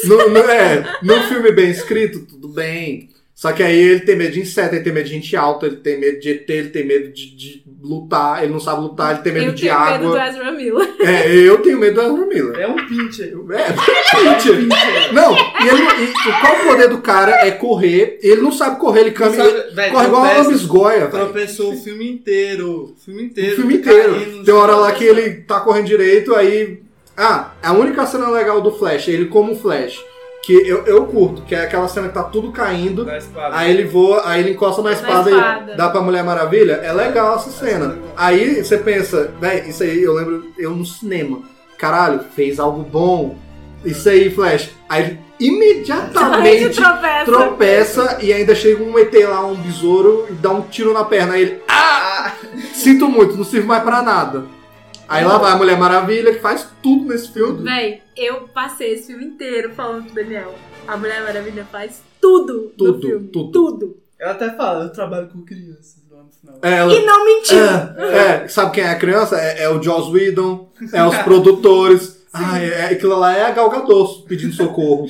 No, no- é, no filme bem escrito, tudo bem. Só que aí ele tem medo de inseto, ele tem medo de gente alta, ele tem medo de ET, ele tem medo de, de lutar, ele não sabe lutar, ele tem medo Eu de tenho medo do água. Ezra Miller. É, eu tenho medo do Ezra Miller. É um pincher. É, gente. Não, e, ele, e o- qual o poder do cara é correr, ele não sabe correr, ele caminha, corre igual uma lambisgoia, velho. Tropeçou o filme inteiro. O filme O inteiro. filme tá inteiro. caindo, Tem hora lá que ele tá correndo direito, aí. Ah, a única cena legal do Flash, ele como Flash, que eu, eu curto, que é aquela cena que tá tudo caindo. Aí ele voa, aí ele encosta na espada, espada. e dá pra Mulher Maravilha. É legal essa cena. Aí você pensa, véi, isso aí eu lembro eu no cinema. Caralho, fez algo bom. Isso aí, Flash. Aí ele Aí ele imediatamente tropeça. tropeça e ainda chega um ET lá, um besouro, e dá um tiro na perna. Aí ele. Ah! Sinto muito, não sirve mais pra nada. Aí lá vai a Mulher Maravilha, que faz tudo nesse filme. Véi, eu passei esse filme inteiro falando pro Daniel. A Mulher Maravilha faz tudo, Tudo, no filme. tudo. Tudo. Ela até fala, eu trabalho com crianças lá no final. É, ela- E não mentiu. É, é, sabe quem é a criança? É, é o Joss Whedon, é os produtores. Ah, é, aquilo lá é a Gal Gadot pedindo socorro.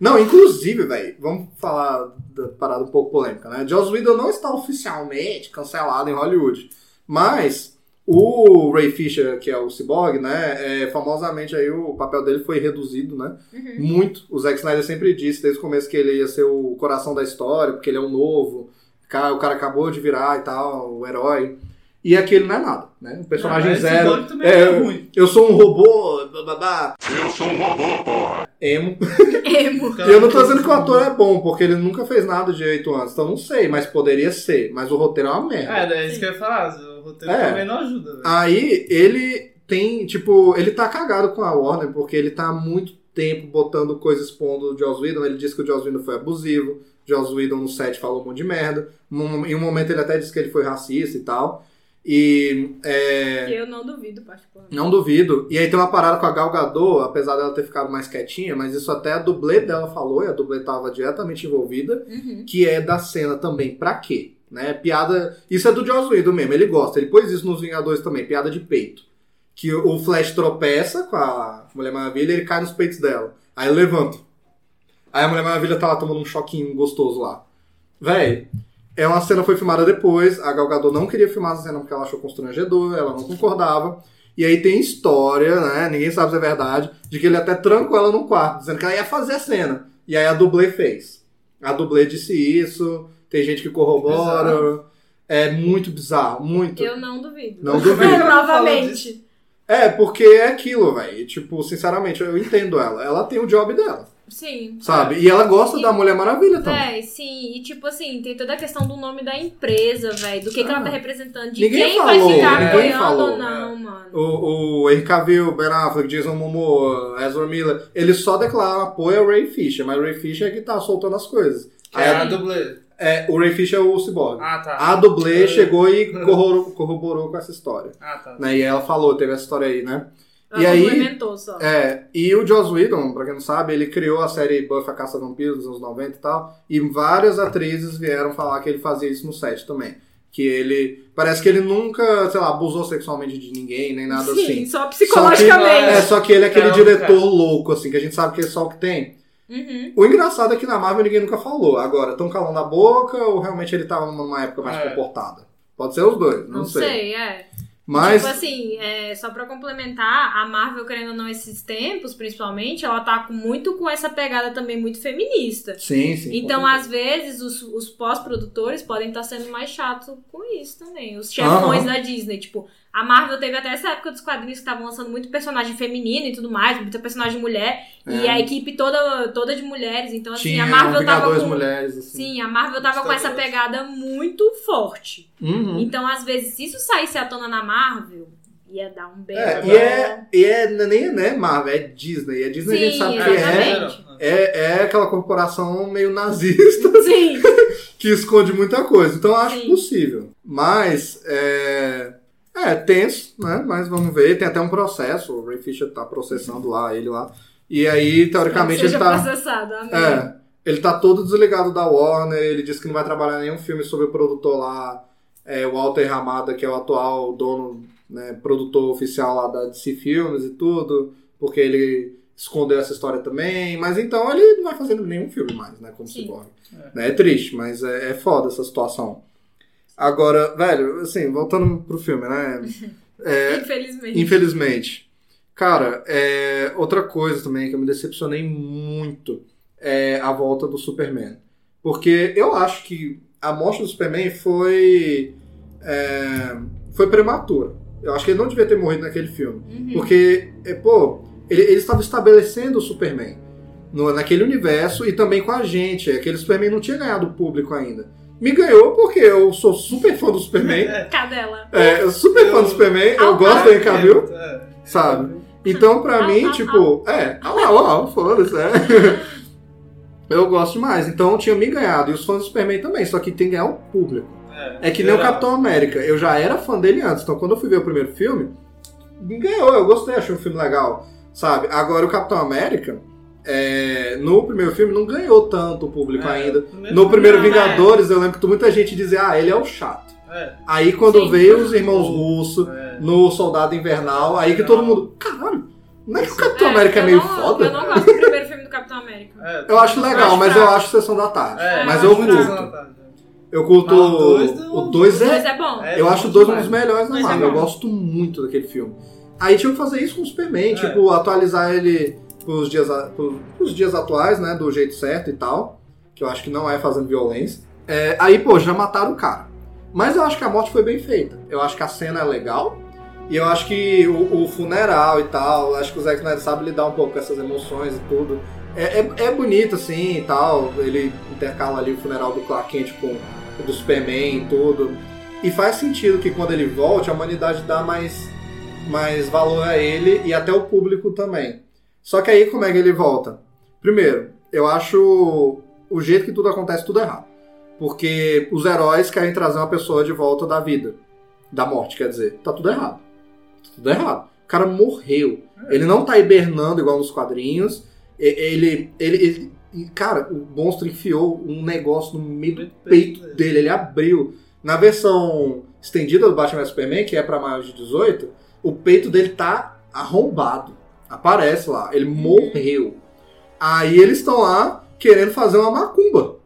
Não, inclusive, velho, vamos falar da parada um pouco polêmica, né? Joss Whedon não está oficialmente cancelado em Hollywood, mas o Ray Fisher, que é o Cyborg, né, é, famosamente aí o papel dele foi reduzido, né? Uhum. Muito. O Zack Snyder sempre disse desde o começo que ele ia ser o coração da história, porque ele é o novo, o cara, o cara acabou de virar e tal, o herói. E aqui ele não é nada, né? Um personagem Não, zero. É, é ruim. eu sou um robô, bababá, Eu sou um robô, porra. emo. Emo. E eu não tô dizendo que o ator é bom, porque ele nunca fez nada direito antes, então não sei, mas poderia ser. Mas o roteiro é uma merda. É, é isso que eu ia falar. O roteiro É. também não ajuda, velho. Aí ele tem, tipo, ele tá cagado com a Warner, porque ele tá há muito tempo botando coisas expondo o Joss Whedon. Ele disse que o Joss Whedon foi abusivo, o Joss Whedon no set falou um monte de merda. Em um momento ele até disse que ele foi racista e tal. E é, Eu não duvido, particularmente. não duvido. E aí tem uma parada com a Gal Gadot, apesar dela ter ficado mais quietinha, mas isso até a dublê dela falou, e a dublê tava diretamente envolvida, Uhum. que é da cena também. Pra quê? Né? Piada. Isso é do Joss Whedon mesmo, ele gosta. Ele pôs isso nos Vingadores também, piada de peito. Que o Flash tropeça com a Mulher Maravilha e ele cai nos peitos dela. Aí ele levanta. Aí a Mulher Maravilha tá lá tomando um choquinho gostoso lá. Véi, é uma cena foi filmada depois. A Gal Gadot não queria filmar essa cena porque ela achou constrangedor, ela não concordava. E aí tem história, né? Ninguém sabe se é verdade, de que ele até trancou ela no quarto, dizendo que ela ia fazer a cena. E aí a dublê fez. A dublê disse isso, tem gente que corrobora. É muito bizarro, muito. Eu não duvido. Não duvido. Novamente. É, porque é aquilo, velho. Tipo, sinceramente, eu entendo ela. Ela tem o job dela, Sim. sabe? E ela gosta E- da Mulher Maravilha também. Véi, sim, e tipo assim, tem toda a questão do nome da empresa, velho, do que, que ela Ah. tá representando, de Ninguém quem falou, vai ficar ninguém apoiando falou, ou não, mano. O, o Henry Cavill, Ben Affleck, Jason Momoa, Ezra Miller, eles só declararam apoio ao Ray Fisher, mas o Ray Fisher é que tá soltando as coisas. Que Aí é a dublê. É, o Ray Fisher é o Cyborg. Ah, tá. A dublê chegou e corroborou, corroborou com essa história. Ah, tá. Né? E ela falou, teve essa história aí, né? Ela E aí- complementou só. É, e o Joss Whedon, pra quem não sabe, ele criou a série Buffy a Caça Vampiros nos anos 90 e tal, e várias atrizes vieram falar que ele fazia isso no set também. Que ele. Parece que ele nunca, sei lá, abusou sexualmente de ninguém, nem nada Sim, assim. só Só que, psicologicamente. é, só que ele é aquele Não, diretor cara. louco, assim, que a gente sabe que é só o que tem. Uhum. O engraçado é que na Marvel ninguém nunca falou. Agora, tão calando a boca ou realmente ele tava numa época mais É. comportada? Pode ser os dois, não, Não, sei. é. Mas. Tipo assim, é, só pra complementar, a Marvel, querendo ou não, esses tempos, principalmente, ela tá muito com essa pegada também muito feminista. Sim, sim. Então, às vezes, os, os pós-produtores podem estar sendo mais chatos com isso também. Os chefões Aham. da Disney. Tipo, a Marvel teve até essa época dos quadrinhos que estavam lançando muito personagem feminino e tudo mais, muita personagem mulher. E É. a equipe toda, toda de mulheres. Então, assim, Tinha a Marvel tava Vingadores com... mulheres, assim. Sim, a Marvel tava com essa pegada muito forte. Uhum. Então, às vezes, se isso saísse à tona na Marvel, ia dar um belo. É, e é, e é nem é Marvel, é Disney. E a Disney a gente Sim, sabe que é, é, é aquela corporação meio nazista Sim, que esconde muita coisa. Então eu acho Sim. possível. Mas é, é tenso, né? Mas vamos ver. Tem até um processo. O Ray Fisher tá processando lá, ele lá. E aí, teoricamente, seja ele tá. processado, amém. É, ele tá todo desligado da Warner, ele disse que não vai trabalhar em nenhum filme sobre o produtor lá, é, o Walter Ramada, que é o atual dono, né, produtor oficial lá da DC Filmes e tudo, porque ele escondeu essa história também, mas então ele não vai fazer nenhum filme mais, né, como Sim. Cyborg. É. é triste, mas é, é foda essa situação. Agora, velho, assim, voltando pro filme, né, é, Infelizmente. Infelizmente. Cara, é, outra coisa também que eu me decepcionei muito é a volta do Superman. Porque eu acho que a morte do Superman foi. é, foi prematura. Eu acho que ele não devia ter morrido naquele filme. Uhum. Porque, é, pô, ele, ele estava estabelecendo o Superman no- naquele universo e também com a gente. Aquele Superman não tinha ganhado público ainda. Me ganhou porque eu sou super fã do Superman. Cadela. É, eu super fã do Superman, eu gosto do Cavill, É. sabe? Então, pra mim, tipo, é, au, au, au, foda-se, é. Eu gosto demais. Então, tinha me ganhado. E os fãs do Superman também, só que tem que ganhar o público. É que nem o. Capitão América. Eu já era fã dele antes. Então, quando eu fui ver o primeiro filme, me ganhou. Eu gostei, achei um filme legal, sabe? Agora, o Capitão América, é, no primeiro filme, não ganhou tanto o público É, ainda. No primeiro Não, é. Vingadores, eu lembro que muita gente dizia, ah, ele é o chato. É, Aí, quando Sim. veio os irmãos russos, é. no Soldado Invernal, aí que todo mundo. Caralho, não é que o Capitão É, América é meio não- foda? Eu não gosto do primeiro filme do Capitão América. É, Eu acho legal, acho mas eu acho Sessão da Tarde. É, mas eu curto. Eu curto. Mas o dois não- O 2 O dois é. é bom. É, Eu acho o bom 2 um dos melhores é Marvel. Eu gosto muito daquele filme. Aí tinha que fazer isso com o Superman, É. tipo, atualizar ele pros dias, pros, pros dias atuais, né? Do jeito certo e tal. Que eu acho que não é fazendo violência. É, aí, pô, já mataram o cara. Mas eu acho que a morte foi bem feita. Eu acho que a cena é legal. E eu acho que o, o funeral e tal, acho que o Zack Snyder sabe lidar um pouco com essas emoções e tudo. É, é, é bonito assim e tal. Ele intercala ali o funeral do Clark Kent com o do Superman e tudo. E faz sentido que quando ele volte, a humanidade dá mais, mais valor a ele e até o público também. Só que aí como é que ele volta? Primeiro, eu acho o jeito que tudo acontece tudo errado. Porque os heróis querem trazer uma pessoa de volta da vida. Da morte, quer dizer. Tá tudo errado. Tá tudo errado. O cara morreu. Ele não tá hibernando igual nos quadrinhos. Ele. ele, ele- cara, o monstro enfiou um negócio no meio do peito dele. Ele abriu. Na versão estendida do Batman Superman, que é pra maiores de 18, o peito dele tá arrombado. Aparece lá. Ele morreu. Aí eles estão lá querendo fazer uma macumba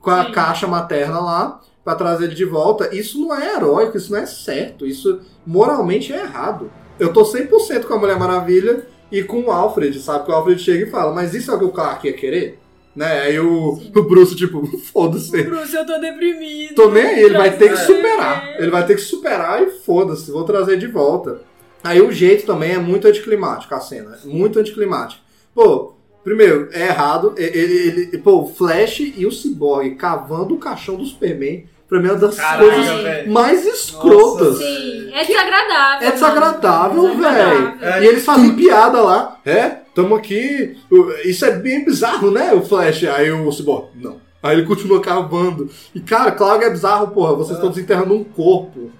com a Sim. caixa materna lá pra trazer ele de volta. Isso não é heróico, isso não é certo, isso moralmente é errado. Eu tô 100% com a Mulher Maravilha e com o Alfred, sabe? Que o Alfred chega e fala, mas isso é o que o Clark ia querer? Né? Aí o, o Bruce, tipo, foda-se. Bruce, eu tô deprimido. Tô nem aí, ele vai ter que superar. Ele vai ter que superar e foda-se, vou trazer de volta. Aí o jeito também é muito anticlimático a cena. é Muito anticlimático. Pô, primeiro, é errado. Ele, ele- ele- pô, o Flash e o Cyborg cavando o caixão do Superman, pra mim é uma das Caraca, coisas velho. mais escrotas. Nossa, Sim, é desagradável. É desagradável, velho. E eles fazem piada lá. É, tamo aqui. Isso é bem bizarro, né, o Flash? Aí o Cyborg, não. Aí ele continua cavando. E, cara, claro que é bizarro, porra. Vocês estão desenterrando um corpo.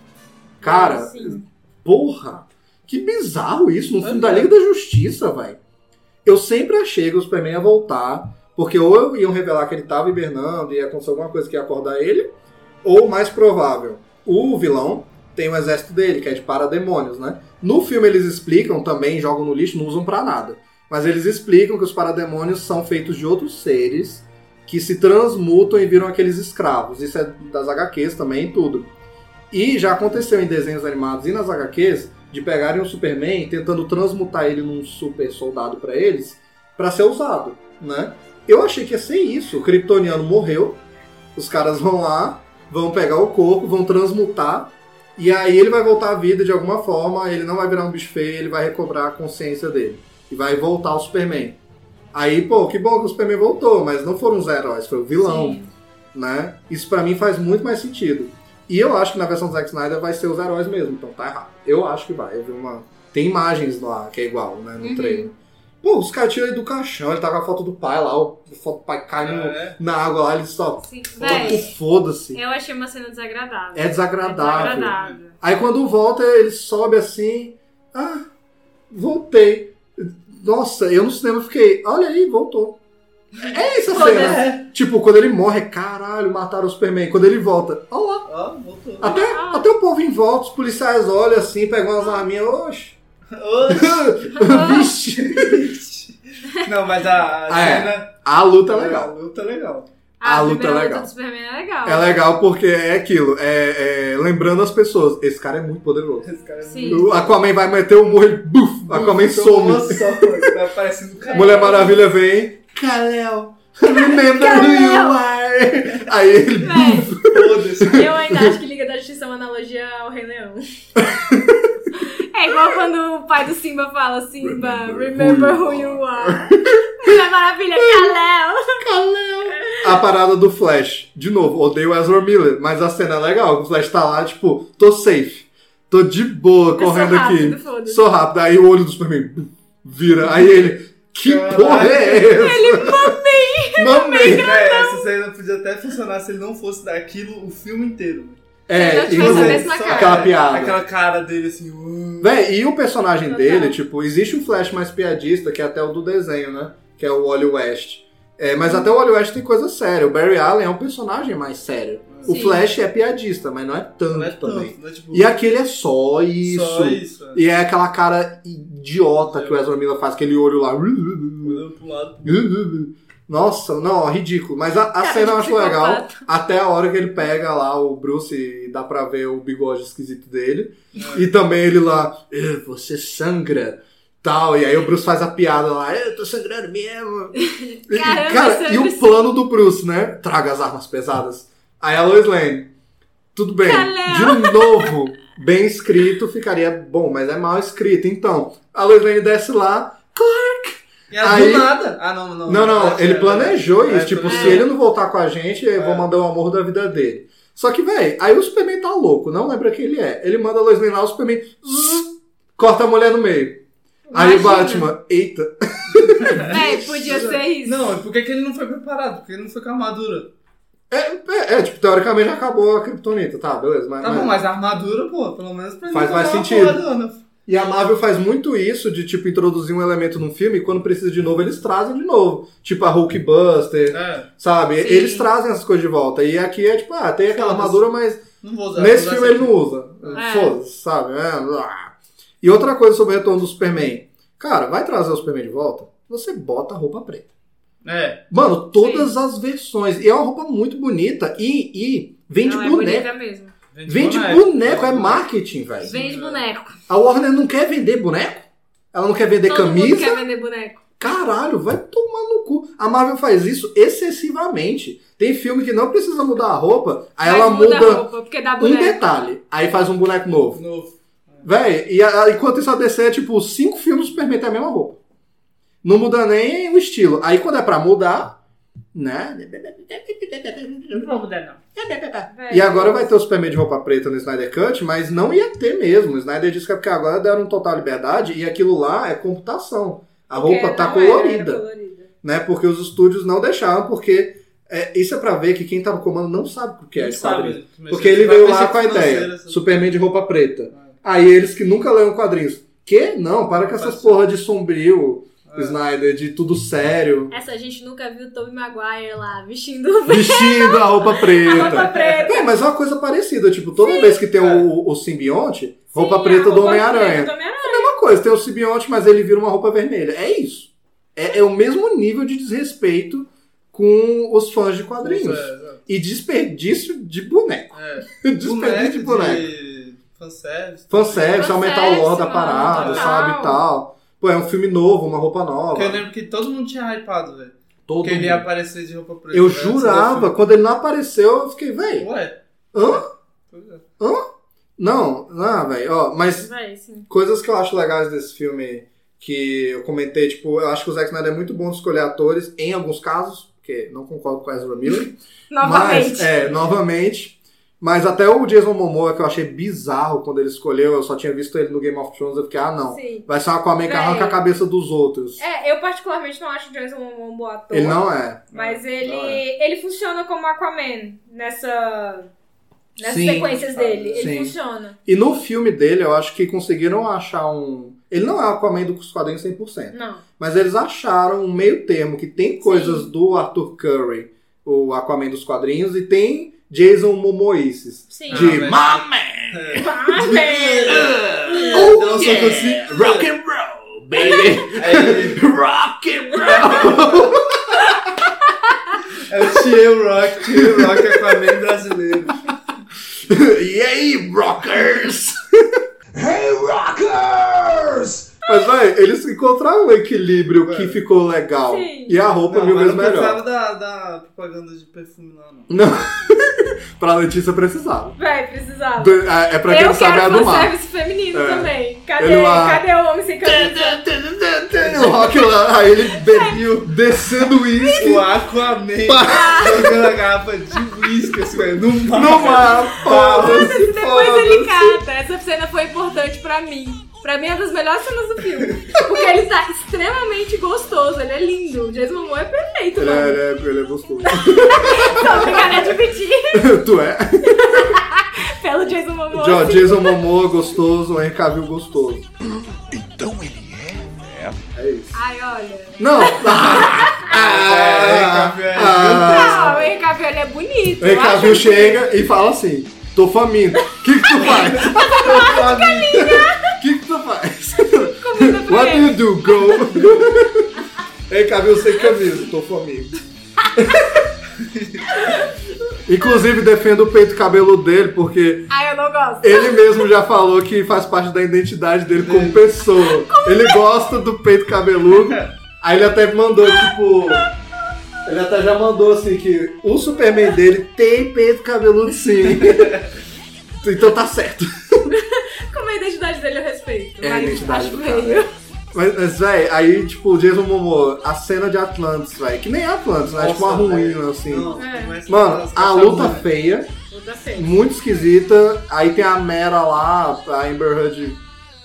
Cara, Sim. porra. Que bizarro isso, no filme da É. Liga da Justiça, velho. Eu sempre achei que o Superman ia voltar, porque ou iam revelar que ele tava hibernando e ia acontecer alguma coisa que ia acordar ele, ou mais provável, o vilão tem o exército dele, que é de parademônios, né? No filme eles explicam também, jogam no lixo, não usam pra nada. Mas eles explicam que os parademônios são feitos de outros seres que se transmutam e viram aqueles escravos. Isso é das HQs também e tudo. E já aconteceu em desenhos animados e nas HQs de pegarem o Superman tentando transmutar ele num super soldado pra eles pra ser usado, né? Eu achei que ia ser isso. O Kryptoniano morreu, os caras vão lá, vão pegar o corpo, vão transmutar e aí ele vai voltar à vida de alguma forma, ele não vai virar um bicho feio, ele vai recobrar a consciência dele e vai voltar ao Superman. Aí, pô, que bom que o Superman voltou, mas não foram os heróis, foi o vilão Sim. né? Isso pra mim faz muito mais sentido. E eu acho que na versão do Zack Snyder vai ser os heróis mesmo, então tá errado. Eu acho que vai. Eu vi uma. Tem imagens lá que é igual, né? No Uhum. trailer. Pô, os caras tiram ele do caixão, ele tá com a foto do pai lá, o- a foto do pai cai no- É. na água lá, ele só. Foda-se. eu achei uma cena desagradável. É desagradável. É desagradável. Aí quando volta, ele sobe assim. Ah, voltei. Nossa, eu no cinema fiquei, olha aí, voltou. É essa Foda-se. cena. Tipo, quando ele morre, caralho, mataram o Superman. Quando ele volta, olha lá. Ó, voltou. Até, Ah. até o povo em volta, os policiais olham assim, pegam umas arminhas, oxe. Vixe. Não, mas a, a Ah, é. cena. A luta é legal. A luta é legal. A luta primeira é legal. do Superman é legal. É legal porque é aquilo, é, é lembrando as pessoas, esse cara é muito poderoso. Esse cara é Sim. O Aquaman vai meter o murro, ele, buf, Aquaman some. Nossa, tá parecendo um. Mulher Maravilha vem, Kal-El, remember who you are. Aí ele, Véi, Foda-se. eu ainda acho que Liga da Justiça é uma analogia ao Rei Leão. É igual quando o pai do Simba fala Simba, remember who you are. Mulher Maravilha, Kalel. a parada do Flash. De novo, odeio o Ezra Miller, mas a cena é legal. O Flash tá lá, tipo, tô safe. Tô de boa Eu sou correndo rápido, aqui. Sou rápido. Aí o olho do Superman vira. Aí ele, que Caralho. porra é essa? Ele, mamei! Mamei! É, essa cena podia até funcionar se ele não fosse daquilo o filme inteiro. É, Se ele não e mesma cara. aquela piada. Aquela cara dele assim. uh. Véi, e o personagem Total. dele, tipo, existe um Flash mais piadista, que é até o do desenho, né? Que é o Wally West. É, mas até o Wally West tem coisa séria. O Barry Allen é um personagem mais sério. O Sim. Flash é piadista, mas não é tanto Não é também. tanto, né? Tipo, E aquele é só isso. Só isso. é. E é aquela cara idiota que o Ezra Miller faz, aquele olho lá. Olhando pro lado. Nossa, não, ridículo. Mas a, a cena eu acho legal. Até a hora que ele pega lá o Bruce e dá pra ver o bigode esquisito dele. E também ele lá, "Eh, você sangra. Tal, e aí o Bruce faz a piada lá, eu tô sangrando mesmo. E, Caramba, cara, e o plano do Bruce, né? Traga as armas pesadas. Aí a Lois Lane, tudo bem, Kalel. de novo, bem escrito ficaria bom, mas é mal escrito. Então, a Lois Lane desce lá, E ela Aí- do nada. Ah, não, não. não, não, é, ele é, planejou é, isso. Tipo, se ele não voltar com a gente, eu vou É. mandar o amor da vida dele. Só que, velho, aí o Superman tá louco, não lembra quem ele é. Ele manda a Lois Lane lá, o Superman zzz, corta a mulher no meio. Aí o Imagina. Batman, eita. Véi, podia ser isso. Não, por que que ele não foi preparado? Porque ele não foi com a armadura. É, é, é, tipo, teoricamente já acabou a Kryptonita, tá, beleza. Mas, Tá bom, mas a armadura, pô, pelo menos pra Faz mais sentido. E a Marvel faz muito isso de, tipo, introduzir um elemento num filme e quando precisa de novo, eles trazem de novo. Tipo a Hulkbuster, É, sabe? Sim. Eles trazem essas coisas de volta. E aqui é tipo, ah, tem aquela armadura, mas não vou usar. Nesse filme ele não usa. É. Foda-se, sabe? É. E outra coisa sobre o retorno do Superman. Cara, vai trazer o Superman de volta? Você bota a roupa preta. É, Mano, todas as versões. E é uma roupa muito bonita. E, e vende Não, é boneco. bonita mesmo. Vende boneco, é marketing, velho. Vende boneco. A Warner não quer vender boneco? Ela não quer vender Todo mundo camisa? quer vender boneco. Caralho, vai tomar no cu. A Marvel faz isso excessivamente. Tem filme que não precisa mudar a roupa, aí Mas ela muda roupa, porque dá um boneco. detalhe. Aí faz um boneco novo. Novo. Véi, e a- enquanto isso a DC é tipo cinco filmes do Superman tem a mesma roupa. Não muda nem o estilo. Aí quando é pra mudar, né? Não vou mudar, não. E agora vai ter o Superman de roupa preta no Snyder Cut, mas não ia ter mesmo. O Snyder disse que é porque agora deram total liberdade e aquilo lá é computação. A roupa Porque tá não era, era colorida, colorida. né? Porque os estúdios não deixaram, porque é, isso é pra ver que quem tá no comando não sabe o que é quadrinhos. mexer- Porque ele vai veio lá com a ideia. assim. Superman de roupa preta. Aí eles que nunca leram quadrinhos. Que? Não, para com essas porra de sombrio, É. Snyder, de tudo sério. Essa gente nunca viu o Tobey Maguire lá vestindo Vestindo a roupa preta. a roupa preta. É, mas é uma coisa parecida. Tipo, toda vez que tem o, o simbionte, roupa Sim, preta do roupa Homem-Aranha. do Homem-Aranha. É a mesma coisa, tem o simbionte, mas ele vira uma roupa vermelha. É isso. É, é o mesmo nível de desrespeito com os fãs de quadrinhos. É, exato. E desperdício de boneco. É. desperdício de boneco. de fanservice. Fanservice, aumentar o lore da parada, sabe, e tal. Pô, é um filme novo, uma roupa nova. Porque eu lembro que todo mundo tinha hypado, velho. Todo Que ele ia mundo. aparecer de roupa preta. Eu do jurava, quando ele não apareceu, eu fiquei, véi, Ué? hã? Pois é. Não, não, velho, ó, mas Vai, coisas que eu acho legais desse filme que eu comentei, tipo, eu acho que o Zack Snyder é muito bom de escolher atores, em alguns casos, porque não concordo com o Ezra Miller. Novamente. Mas, é, novamente. Mas até o Jason Momoa, que eu achei bizarro quando ele escolheu, eu só tinha visto ele no Game of Thrones, eu fiquei, ah, não. Sim. Vai ser um Aquaman que arranca a cabeça dos outros. É, eu particularmente não acho o Jason Momoa um bom ator. Ele não é. Mas ele, Não é. ele funciona como Aquaman nessa, nessas Sim. sequências dele. Ele Sim. funciona. E no filme dele, eu acho que conseguiram achar um. Ele não é o Aquaman dos quadrinhos 100%. Não. Mas eles acharam um meio termo que tem coisas do Arthur Curry, o Aquaman dos quadrinhos, e tem Jason Momoices. Sim. De Ah. Mame! Ah, velho. Oh, yeah. assim. Rock and roll, baby! Aí, Rock and roll! é o Tio Rock, Tio Rock Aquaman brasileiro. e aí, rockers? Hey, rockers! Mas, vai, eles encontraram um equilíbrio que ficou legal. Sim. E a roupa Não, mil vezes não melhor. precisava da, da propaganda de perfume lá, não. Não. pra Letícia precisava. Véi, precisava. Do- É é pra quem eu não sabe é a quero do mar. serviço feminino É. também. Cadê, Ele lá- cadê o homem sem camisa? O rock lá, aí ele bebeu, descendo uísque O Aquaman jogando a garrafa de uísque assim, velho, no mar. no mar. Foda-se, Depois ele cata. Essa cena foi importante pra mim. Pra mim é uma das melhores cenas do filme. Porque ele tá extremamente gostoso, ele é lindo. O Jason Momoa é perfeito, Ele é, mano. ele é, ele é gostoso. Tô obrigada a admitir tu é. pelo Jason Momoa. Jo- sim. Jason Momoa gostoso, Henry Cavill gostoso. Então ele é? É isso. Ai, olha. Não. Henry Cavill é ah, Não, o Cavill ele é bonito. O ele chega e fala assim: tô faminto. O que que tu faz? O que que tu faz? What do you do, go? Henry Cavill sem camisa, tô faminto. Inclusive defendo o peito cabeludo dele, porque Ai, eu não gosto. ele mesmo já falou que faz parte da identidade dele como pessoa. Ele gosta do peito cabeludo. Aí ele até mandou, tipo. Ele até já mandou assim que o Superman dele tem peito cabeludo sim. então tá certo. Como é a identidade dele eu respeito. É a mas identidade acho do meio. Mas, mas véi, aí, tipo, o Jason Momoa, a cena de Atlantis, véi, que nem é Atlantis, né? É tipo uma ruína, velho. assim. Não, É. começa Mano, a luta feia, Puta feia. muito esquisita. Aí tem a Mera lá, a Amber Heard,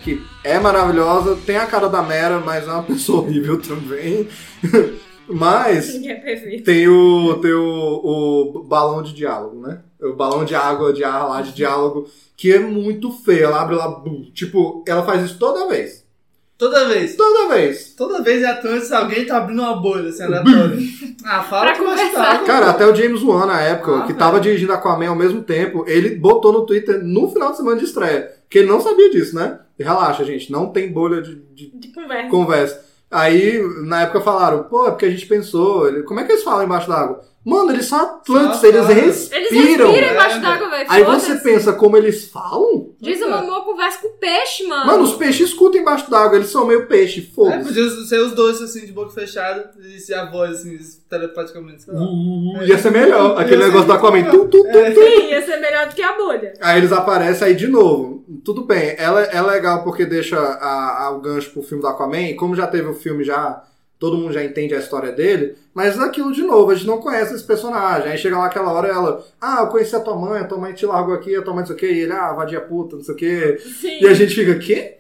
que é maravilhosa. Tem a cara da Mera, mas é uma pessoa horrível também. mas é tem o, tem o, o balão de diálogo, né? O balão de água, de ar lá, de diálogo, que é muito feio. Ela abre lá, tipo, ela faz isso toda vez. Toda vez. Toda vez. Toda vez é Atlantis, alguém tá abrindo uma bolha assim, aleatória. ah, fala Pra que estar. Cara, até o James Wan, na época, Ah, que velho. tava dirigindo Aquaman ao mesmo tempo, ele botou no Twitter no final de semana de estreia. Que ele não sabia disso, né? E relaxa, gente, não tem bolha de, de De conversa. conversa. Aí, na época, falaram, pô, é porque a gente pensou. Como é que eles falam embaixo d'água? Mano, eles são Atlantes, Só eles falam. Eles respiram. respiram embaixo É, d'água, velho. Aí você pensa como eles falam? Jason Momoa conversa com peixe, mano. Mano, os peixes escutam embaixo d'água, eles são meio peixe, É, foda-se. podia ser os dois assim, de boca fechada, e se a voz assim, telepaticamente, sei lá. Uh, ia ser melhor. Aquele Ia negócio do Aquaman. Tu, tu, tu. Sim, ia ser melhor do que a bolha. Aí eles aparecem aí de novo. Tudo bem, ela é legal porque deixa a, a- o gancho pro filme do Aquaman. E como já teve o filme, já todo mundo já entende a história dele. Mas aquilo de novo, a gente não conhece esse personagem. Aí chega lá aquela hora ela, ah, eu conheci a tua mãe, a tua mãe te largou aqui, a tua mãe não sei o quê. E ele, ah, vadia puta, não sei o quê. Sim. E a gente fica, quê?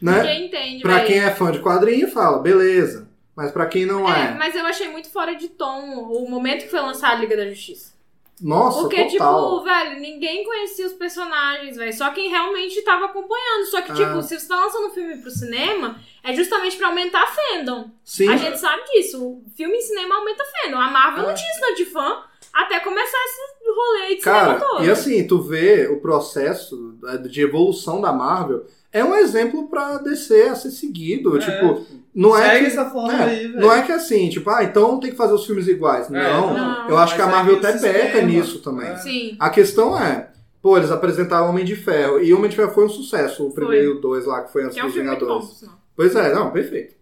Né? Ninguém entende, Pra quem é fã de quadrinho, fala, beleza. Mas pra quem não É, é, mas eu achei muito fora de tom o momento que foi lançada a Liga da Justiça. Nossa, Porque, total. tipo, velho, ninguém conhecia os personagens, velho. Só quem realmente tava acompanhando. Só que, Ah. tipo, se você tá lançando um filme pro cinema, é justamente pra aumentar a fandom. Sim. A gente sabe disso. O filme em cinema aumenta a fandom. A Marvel Ah. não tinha isso tanto de fã até começar esse rolê de Cara, cinema todo. e assim, tu vê o processo de evolução da Marvel, é um exemplo pra DC a ser seguido. É, tipo, não é segue que, essa forma é, aí, velho. Não é que assim, tipo, ah, então tem que fazer os filmes iguais. não, não. eu acho que a Mas Marvel até peca nisso também. É. Sim. A questão é, pô, eles apresentaram Homem de Ferro, e Homem de Ferro foi um sucesso, o primeiro e o dois lá, que foi antes Que é um dos muito bom, Vingadores. Pois é, não, perfeito.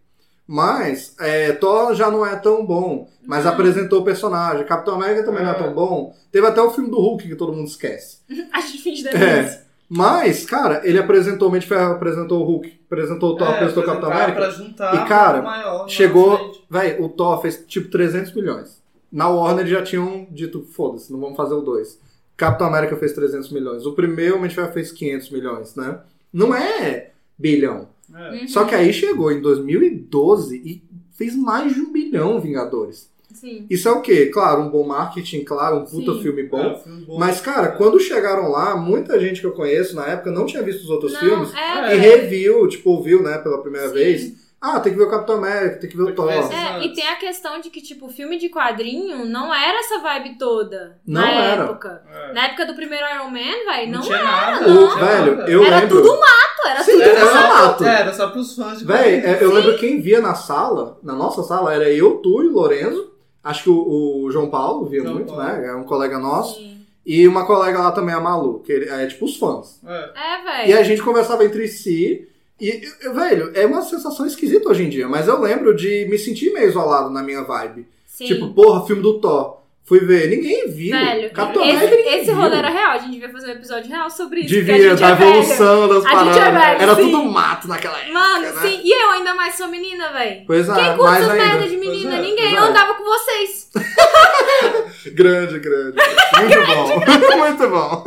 Mas, é, Thor já não é tão bom, mas Não. apresentou o personagem. Capitão América também não é É. tão bom. Teve até o filme do Hulk que todo mundo esquece. A gente finge É. Mas, cara, ele apresentou o de Ferro, apresentou o Hulk, apresentou o Thor, É, apresentou o Capitão América. Juntar E, cara, maior Chegou, véi, o Thor fez tipo 300 milhões. Na Warner já tinham dito, foda-se, não vamos fazer o 2. Capitão América fez 300 milhões. O primeiro Homem de Ferro fez 500 milhões, né? Não é bilhão. É. Só que aí chegou em 2012 e fez mais de um bilhão Vingadores. Sim. Isso é o quê? Claro, um bom marketing, claro, um puta Sim. filme bom. É, um filme bom. Mas, cara, quando chegaram lá, muita gente que eu conheço na época não tinha visto os outros Não, filmes é, e velho. reviu, tipo, ouviu, né, pela primeira Sim. vez. Ah, tem que ver o Capitão América, tem que ver o Thor. É, e tem a questão de que, tipo, filme de quadrinho não era essa vibe toda Não na era. época. É. Na época do primeiro Iron Man, velho, não, Não tinha era, nada. Não. tinha velho, nada. eu Era lembro. tudo mato, era Sim, tudo era mato. só mato. É, era só pros fãs de é, eu lembro quem via na sala, na nossa sala, era eu, tu e o Lorenzo. Acho que o, o João Paulo via João muito, Paulo. né? É um colega nosso. Sim. E uma colega lá também, a Malu, que ele- é tipo os fãs. É. É, E velho. a gente conversava entre si. E, velho, é uma sensação esquisita hoje em dia, mas eu lembro de me sentir meio isolado na minha vibe. Sim. Tipo, porra, filme do Thor. Fui ver, ninguém viu. Velho, Capitão esse, América esse viu. rolê era real. A gente devia fazer um episódio real sobre isso. Devia, da é evolução das gente paradas. é velho, Era sim. tudo mato naquela época. Mano, né? sim. E eu ainda mais sou menina, velho. Pois é, Quem curte mais essas ainda. merda de menina? É, Ninguém. Eu é. andava com vocês. Grande, grande. Muito bom. Muito bom.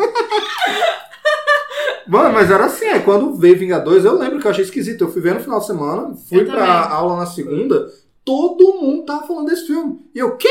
Mano, mas era assim, é, quando veio Vingadores, eu lembro que eu achei esquisito. Eu fui ver no final de semana, fui Eu pra também. aula na segunda, todo mundo tava falando desse filme. E eu, quê?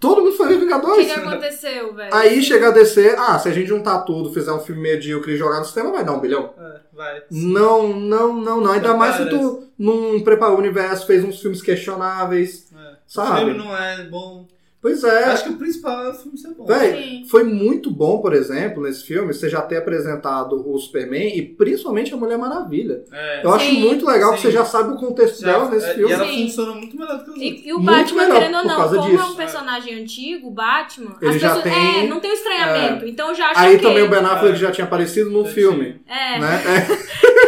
Todo mundo foi ver O que, Vingadores? que aconteceu, velho? Aí chega a descer, ah, se a gente juntar tudo, fizer um filme medíocre e jogar no cinema, vai dar um bilhão. É, vai. Não, não, não, não. Ainda mais se tu não preparou o universo, fez uns filmes questionáveis, É. O sabe? filme não é bom. Pois é. Acho que o principal é o filme ser bom. Véi, Sim. foi muito bom, por exemplo, nesse filme, você já ter apresentado o Superman e principalmente a Mulher Maravilha. É. Eu acho Sim. muito legal que Sim. você já sabe o contexto Já- dela nesse é, filme. E ela Sim. funciona muito melhor do que os outros. E, e o Muito Batman, querendo ou por não, causa como disso. é um personagem antigo, o Batman, Ele as já pessoas, tem- é, não tem o estranhamento. Então eu já acho Aí ok. também o Ben Affleck É. já tinha aparecido no filme. É, Né?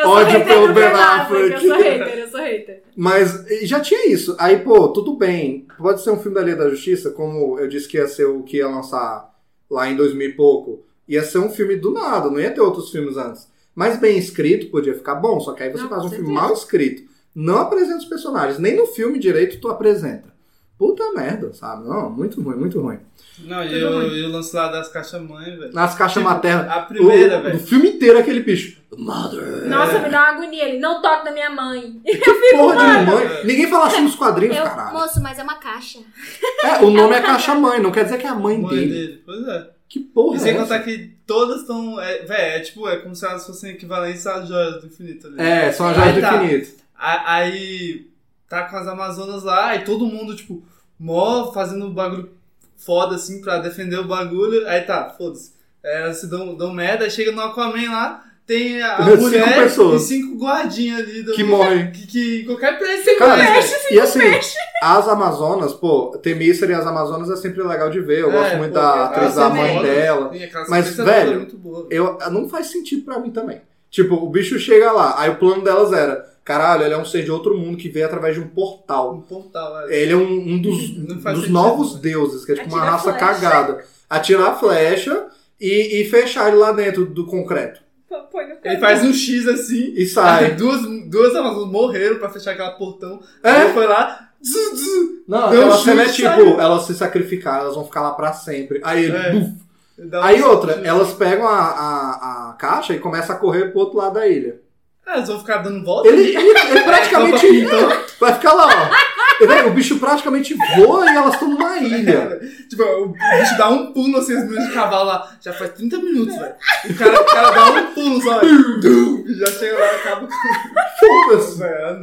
Eu Ódio pelo Ben Affleck. Affleck. Eu sou hater, eu sou hater. Mas já tinha isso. Aí, pô, tudo bem. Pode ser um filme da Liga da Justiça, como eu disse que ia ser o que ia lançar lá em 2000 e pouco. Ia ser um filme do nada, não ia ter outros filmes antes. Mas bem escrito podia ficar bom, só que aí você Não, faz um filme certeza. mal escrito. Não apresenta os personagens, nem no filme direito tu apresenta. Puta merda, sabe? Não, muito ruim, muito ruim. Não, e eu, e o lance lá das caixas mãe, velho. Nas caixas Tipo, maternas. A primeira, o, velho. Do filme inteiro aquele bicho. Mother. Nossa, me dá uma agonia. Ele não toca na minha mãe. Porra de mãe. Ninguém fala assim nos quadrinhos, Eu, caralho. moço, mas é uma caixa. É, o nome é caixa mãe, não quer dizer que é a mãe, Mãe dele. dele. Pois é. Que porra E é sem essa? contar que todas estão. É, véi, é tipo, é como se elas fossem equivalentes às joias do infinito ali. É, são as Aí joias do tá. infinito. A- Aí tá com as Amazonas lá, e todo mundo, tipo, mó fazendo bagulho foda assim pra defender o bagulho. Aí tá, foda-se. É, Elas se dão, dão merda, aí chega no Aquaman lá, tem a, Cinco mulher pessoas. e cinco guardinhas ali do, Que morrem. Que, que em qualquer preço você Cara, conhece. e assim, as Amazonas, pô, Temícera e as Amazonas é sempre legal de ver. Eu É, gosto muito pô, da atriz é da mãe dela. Sim, aquela Mas, toda velho, é. Eu, não faz sentido pra mim também. Tipo, o bicho chega lá, aí o plano delas era: caralho, ele é um ser de outro mundo que veio através de um portal. Um portal, velho. Ele é um, um dos, dos novos né? deuses, que é tipo uma Atira raça flecha. cagada. Atirar a flecha e, e fechar ele lá dentro do concreto. Põe no Ele faz um X assim. E sai. Aí duas, duas Amazonas morreram pra fechar aquele portão. É? Aí foi lá. Zu, zu, Não, Deu aquela um cena é tipo, saiu. elas se sacrificaram, elas vão ficar lá pra sempre. Aí ele, É. buf. Aí outra, chute. elas pegam a, a, a caixa e começam a correr pro outro lado da ilha. É, eles vão ficar dando volta. Ele, ele, ele praticamente É, então. vai ficar lá, ó. O bicho praticamente voa e elas estão numa ilha. Tipo, o bicho dá um pulo assim, as meninas de cavalo lá. Já faz 30 minutos, velho. O cara, o cara dá um pulo só. E já chega lá e acaba Foda-se. ah,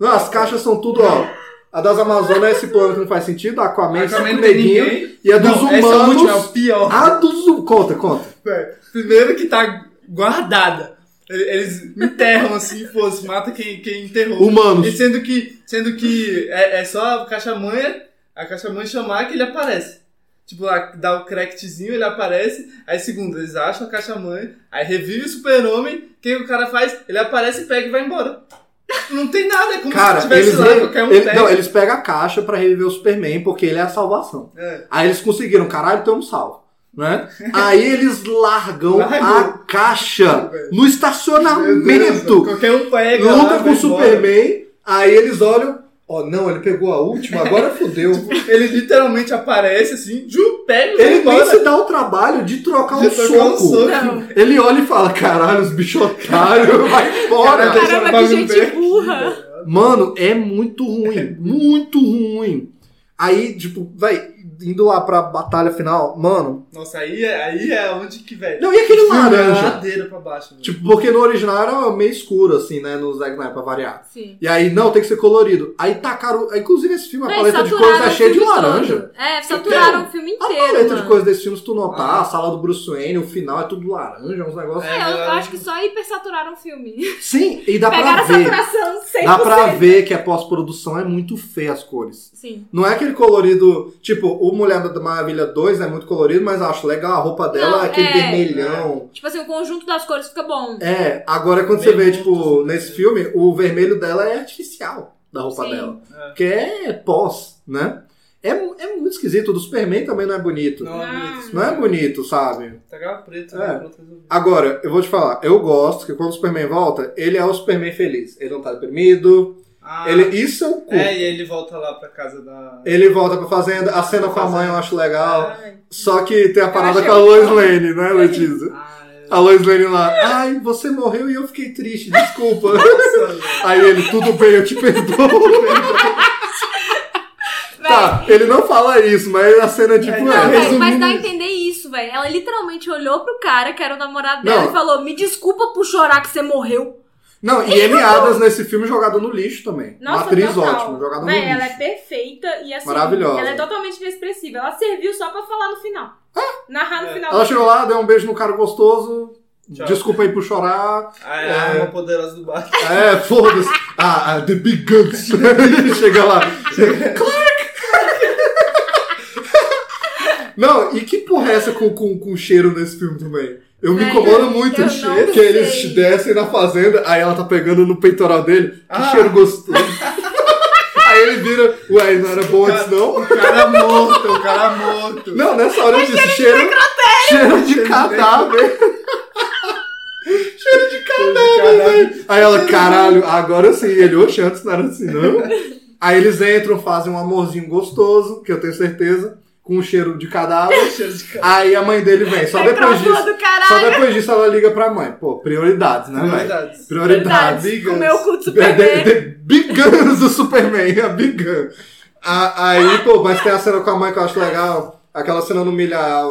não, as caixas são tudo, ó. A das Amazonas é esse plano que não faz sentido, a Aquaman, Aquaman neguinho, e a dos Não, essa humanos. última é o pior. A dos hum- Conta, conta. Primeiro que tá guardada. Eles enterram assim, fosse, mata quem, quem enterrou. Humanos. E sendo que, sendo que é, é só a caixa-manha, a caixa-manha chamar que ele aparece. Tipo, lá, dá o crackzinho, ele aparece. Aí, segundo, eles acham a caixa-manha, aí revive o super-homem. O que o cara faz? Ele aparece, pega e vai embora. Não tem nada, é como Cara, se tivesse eles, lá, qualquer um ele- pega. não, eles pegam a caixa pra reviver o Superman, porque ele é a salvação. É. Aí eles conseguiram, caralho, tamo salvo. Né? Aí eles largam a caixa no estacionamento. Qualquer um pega. Luta com o. Superman, aí eles olham, ó, não, ele pegou a última, agora fodeu. Ele literalmente aparece assim, ju, pega Ele nem se dá o trabalho de trocar um De trocar um soco. soco. Não. Ele olha e fala, caralho, os bichos otários, vai embora. Caraca, Caramba, que gente burra. Mano, é muito ruim, muito ruim. Aí, tipo, vai, indo lá pra batalha final, mano. Nossa, aí é, aí é onde que, velho. Não, e aquele é laranja? Pra baixo. Tipo, porque no original era meio escuro, assim, né? No Zack Snyder, pra variar. Sim. E aí, não, tem que ser colorido. Aí tacaram. Inclusive, esse filme, a Véi, paleta de cores é o cheia de laranja. todo. É, saturaram o filme A inteiro. paleta de mano. cores desse filme, se tu notar, Ah. a sala do Bruce Wayne, o final é tudo laranja, uns negócios. É, eu, É, eu acho que só hipersaturaram o filme. Sim, e dá Pegaram pra a ver. saturação 100%. Dá pra ver que a pós-produção é muito feia as cores. Sim. Não é aquele colorido. Tipo, o Mulher da Maravilha 2 é muito colorido, mas acho legal. A roupa dela Não, é aquele é. vermelhão. Tipo assim, o conjunto das cores fica bom. É, agora quando você vê, tipo, muito, nesse filme, o vermelho dela é artificial da roupa Sim. dela. É. Porque é pós, né? É, é muito esquisito. O do Superman também não é bonito. Não, Não, Não. bonito, isso é bonito, sabe? Pegava preto, É. né? Agora, eu vou te falar, eu gosto que quando o Superman volta, ele é o Superman feliz. Ele não tá deprimido. Ah, Ele, isso é o cu. é, e ele volta lá pra casa da. Ele volta pra fazenda, a cena com a mãe eu acho legal. Ai. Só que tem a parada com a Lois legal. Lane, né, Letícia? Ah, é. A Lois Lane lá, ai, você morreu e eu fiquei triste, desculpa. Nossa. Aí ele, tudo bem, eu te perdoo. tá, ele não fala isso, mas a cena tipo É, é. Não, velho, mas resumindo dá a isso. entender isso, velho. Ela literalmente olhou pro cara, que era o namorado dela, Não. e falou: Me desculpa por chorar que você morreu. Não, e Amy Adams nesse filme jogada no lixo também. Uma Nossa, atriz total. ótima, jogada no lixo. ela é perfeita e assim. Maravilhosa. Ela é totalmente inexpressiva. Ela serviu só pra falar no final. Narrar no É. final. Ela chegou lá, deu um beijo no cara gostoso. Tchau. Desculpa aí por chorar. Ah, é É. a arma poderosa do bar. É, foda-se. Ah, ah, The Big Guns. Chega lá. Clark! Não, e que porra é essa com, com, com cheiro nesse filme também? Eu me Velho, incomoda muito eu cheiro. Que eles descem na fazenda, aí ela tá pegando no peitoral dele. Que Ah. cheiro gostoso. aí ele vira, ué, não era bom antes não? O cara morto, o cara morto. Não, nessa hora eu disse, cheiro, cheiro de cadáver. cheiro de cadáver, velho. Aí ela, caralho, agora sim. Ele, oxe, antes não era assim, não. Aí eles entram, fazem um amorzinho gostoso, que eu tenho certeza, com cheiro de cadáver. Cheiro de cara. Aí a mãe dele vem. Só depois disso. Só depois disso ela liga pra mãe. Pô, prioridades, né, velho? Prioridades. Prioridades. Big Com o Guns. meu É, the, Superman. the Guns do Superman, a Big Gun. A- Aí, pô, mas tem a cena com a mãe que eu acho legal. Aquela cena no milhar.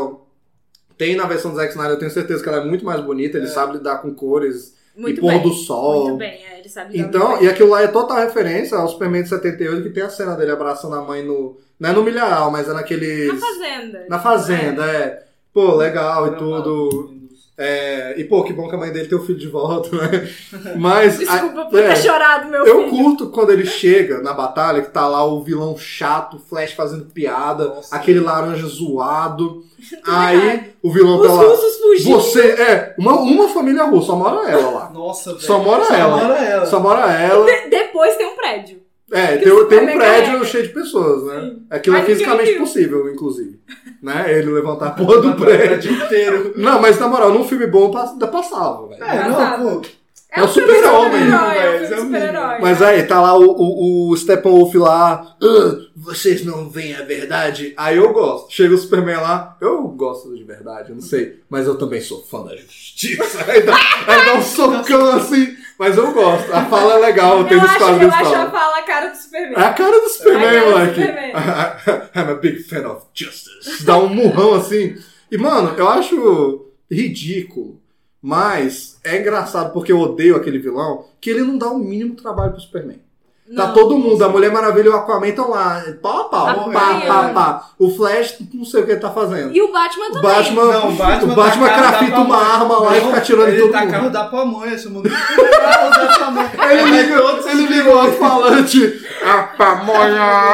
Tem na versão do Zack Snyder, eu tenho certeza que ela é muito mais bonita. Ele sabe lidar com cores Muito e pôr bem. do sol. Muito bem, é, ele sabe lidar Então, muito e aquilo lá é total referência ao Superman de 78, que tem a cena dele abraçando a mãe no. Não é no milharal, mas é naqueles. Na fazenda. Na fazenda, é. Pô, legal e Gravado. tudo. É, e pô, que bom que a mãe dele tem o filho de volta, né? Mas. Desculpa por é. ter chorado, meu Eu filho. curto quando ele chega na batalha, que tá lá o vilão chato, o Flash fazendo piada, Nossa. aquele laranja zoado. Aí o vilão tá Os lá. russos fugindo. Você é uma, uma família russa, só mora ela lá. Nossa, velho. Só mora Só ela. mora ela. Só mora ela. De- depois tem um prédio. É, tem, o tem um prédio carrega. cheio de pessoas, né? Sim. Aquilo é Mas ninguém fisicamente viu. possível, inclusive. Né? Ele levantar a porra do prédio. inteiro. Não, mas na moral, num filme bom ainda passava, velho. É, não, pô. É o filme super-homem, super-herói, É o velho, é o super-herói. Mas aí, tá lá o, o, o Steppenwolf lá. "Ah, vocês não veem a verdade? Aí eu gosto. Chega o Superman lá. Eu gosto de verdade, eu não sei. Mas eu também sou fã da justiça. Aí dá, aí dá um socão assim. Mas eu gosto. A fala é legal, tem eu nos acho, quadros eu acho a fala a cara do Superman. É a cara do Superman, É moleque. Superman. I'm a big fan of justice. Dá um murrão assim. E, mano, eu acho ridículo. Mas é engraçado porque eu odeio aquele vilão que ele não dá o mínimo trabalho pro Superman. Tá Não. todo mundo, a Mulher Maravilha e o Aquaman estão lá, pau a pau, pá, pá, pá. O Flash, não sei o que ele tá fazendo. E o Batman O também. Batman, Não, o Batman, o Batman crafita uma arma lá e fica atirando em ele todo tá mundo. carro da pamonha, chamando carro da pamonha. Ele liga, todos os ele liga o alto-falante. A pamonha!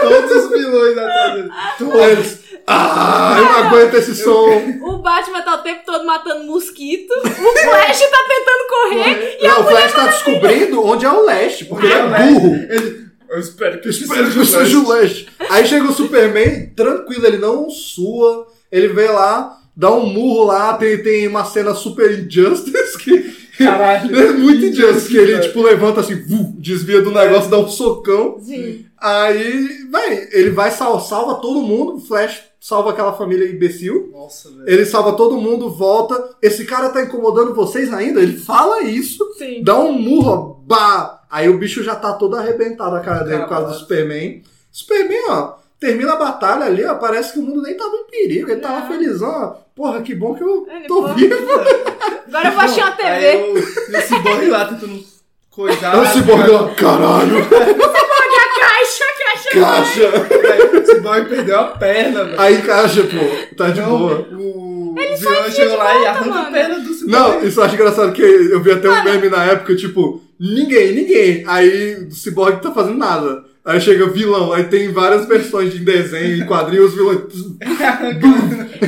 Todos os vilões atrás dele. Eles, Ah, eu não aguento esse som. O Batman tá o tempo todo matando mosquito. O Flash tá tentando correr. E a Não, o Flash tá descobrindo onde é o leste, porque ele é Leste. burro. Ele- eu espero que Espero que seja o leste. Aí chega o Superman, tranquilo, ele não sua. Ele vê lá, dá um murro lá, tem, tem uma cena super injustice que. Caralho. É muito injustice, que ele, tipo, levanta assim, vu, desvia do negócio, dá um socão. Sim. Aí, véi, ele vai salva, salva todo mundo, o Flash salva aquela família imbecil. Nossa, velho. Ele salva todo mundo, volta. Esse cara tá incomodando vocês ainda? Ele fala isso, Sim. dá um murro, ó, bah! Aí o bicho já tá todo arrebentado a cara dele por causa do. Superman. Superman, ó, termina a batalha ali, ó, parece que o mundo nem tava em perigo, ele tava Não. felizão, ó. Porra, que bom que eu Ele, tô pô. vivo. Agora eu vou achar uma Aí TV. o, e o Cyborg lá tentando coisar. Aí o Cyborg lá, caralho, A caixa, a caixa. caixa! O Cyborg perdeu a perna, velho. Aí caixa, pô, tá de Não, boa. o vilão chegou lá e arranca a mano. perna do Cyborg. Não, isso eu acho engraçado que eu vi até um meme na época, tipo, ninguém, ninguém. Aí o Cyborg tá fazendo nada. Aí chega o vilão, aí tem várias versões de desenho e quadrinhos, os vilões.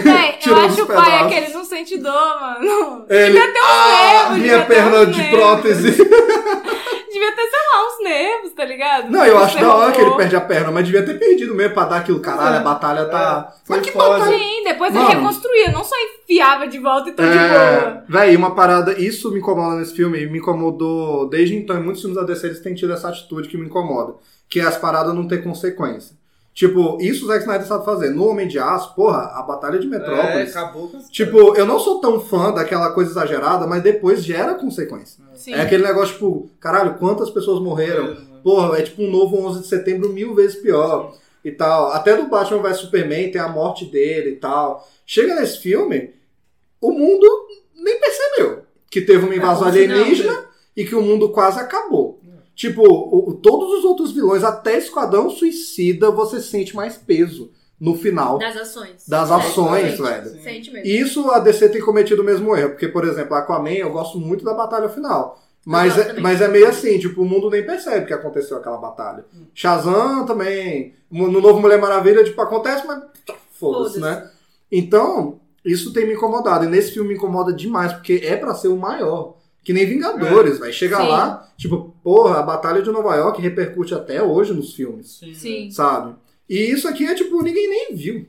Véi, eu acho o pai pedaços. aquele não sente dor, mano. Ele, Devia ter uns ah, nervos, minha perna de nervos. prótese. Devia ter, sei lá, uns nervos, tá ligado? Não, eu acho da hora que ele perde a perna, mas devia ter perdido mesmo pra dar aquilo. Caralho, É. a batalha tá. É, foi mas que foda. batalha. Sim, depois Mano. ele reconstruía, não só enfiava de volta e tudo de boa. É, véi, uma parada, isso me incomoda nesse filme, e me incomodou desde então, em muitos filmes da DC eles têm tido essa atitude que me incomoda, que é as paradas não ter consequência. Tipo, isso o Zack Snyder sabe fazer. No Homem de Aço, porra, a Batalha de É, Metrópolis. acabou com tipo, eu não sou tão fã daquela coisa exagerada, mas depois gera consequência. Sim. É aquele negócio, tipo, caralho, quantas pessoas morreram? Porra, é tipo um novo 11 de setembro mil vezes pior e tal. Até do Batman vs Superman tem a morte dele e tal. Chega nesse filme, o mundo nem percebeu que teve uma invasão como se não, alienígena e que o mundo quase acabou. Tipo, o- todos os outros vilões, até Esquadrão Suicida, você sente mais peso no final Das ações. das É, ações, sente, velho. Sente mesmo. E isso a DC tem cometido o mesmo erro, porque, por exemplo, Aquaman, eu gosto muito da batalha final. Mas, é, mas é meio assim, tipo, o mundo nem percebe que aconteceu aquela batalha. Hum. Shazam também. No novo Mulher Maravilha, tipo, acontece, mas foda-se, né? Então, isso tem me incomodado. E nesse filme me incomoda demais, porque é pra ser o maior. Que nem Vingadores, vai Chega Sim. lá, tipo, porra, a Batalha de Nova York repercute até hoje nos filmes, Sim, sabe? E isso aqui é tipo, ninguém nem viu.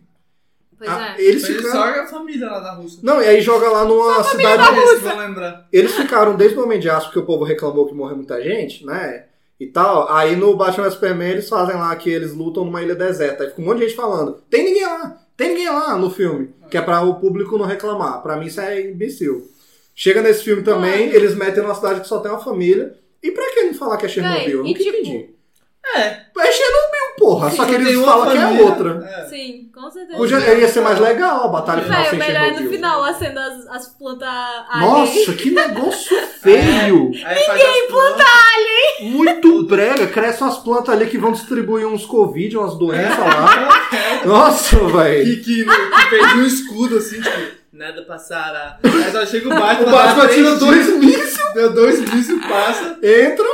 pois Ah, é. Eles Ele ficaram. só a família lá da Rússia. Não, e aí joga lá numa cidade. Vão lembrar. Eles ficaram desde o Homem de Aço, porque o povo reclamou que morreu muita gente, né? E tal. Aí no Batman Superman eles fazem lá que eles lutam numa ilha deserta. Aí fica um monte de gente falando: tem ninguém lá, tem ninguém lá no filme. Que é pra o público não reclamar. Pra mim isso é imbecil. Chega nesse filme também, Mano. eles metem numa cidade que só tem uma família. E pra que não falar que é Chernobyl? Eu nunca tipo, entendi. É. É Chernobyl, porra. Só que eles falam que é outra. É. Sim, com certeza. Podia, ia ser mais legal a batalha final Véi, o sem melhor é no Chernobyl. final acendo as, as plantas Nossa, que negócio feio! Aí Ninguém planta Muito brega, crescem umas plantas ali que vão distribuir uns Covid, umas doenças lá. Nossa, velho. que, que, que fez um escudo assim, tipo, nada passará. Aí só chega o Batman. O Batman tira dois mísseis, Deu dois mísseis, passa, entra.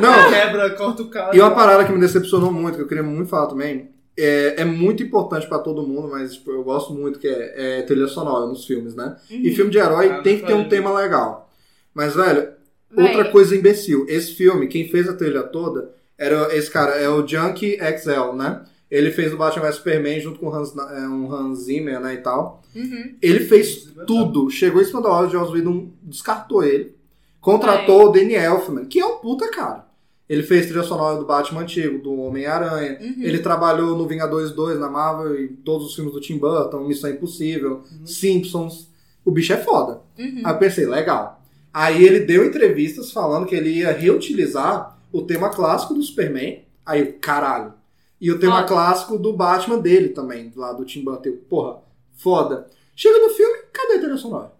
Não, quebra, corta o carro. e uma parada que me decepcionou muito, que eu queria muito falar também, é, é muito importante pra todo mundo, mas tipo, eu gosto muito, que é, é trilha sonora nos filmes, né? E filme de herói Ah, tem que ter um tema legal. Mas, velho, outra coisa imbecil. Esse filme, quem fez a trilha toda, era esse cara, é o Junkie XL, né? Ele fez o Batman vs Superman junto com o Hans, é, um Hans Zimmer, né, e tal. Uhum. Ele fez tudo. Chegou em cima da hora, o Joss Whedon descartou ele. Contratou o Danny Elfman, que é um puta cara. Ele fez trilha sonora do Batman antigo, do Homem-Aranha. Uhum. Ele trabalhou no Vingadores 2, na Marvel, e todos os filmes do Tim Burton, Missão Impossível, Simpsons. O bicho é foda. Uhum. Aí eu pensei, legal. Aí ele deu entrevistas falando que ele ia reutilizar o tema clássico do Superman, Aí, eu, caralho. E o tema clássico do Batman dele também, lá do Tim Burton. Eu, Porra, foda. Chega no filme, cadê a trilha sonora?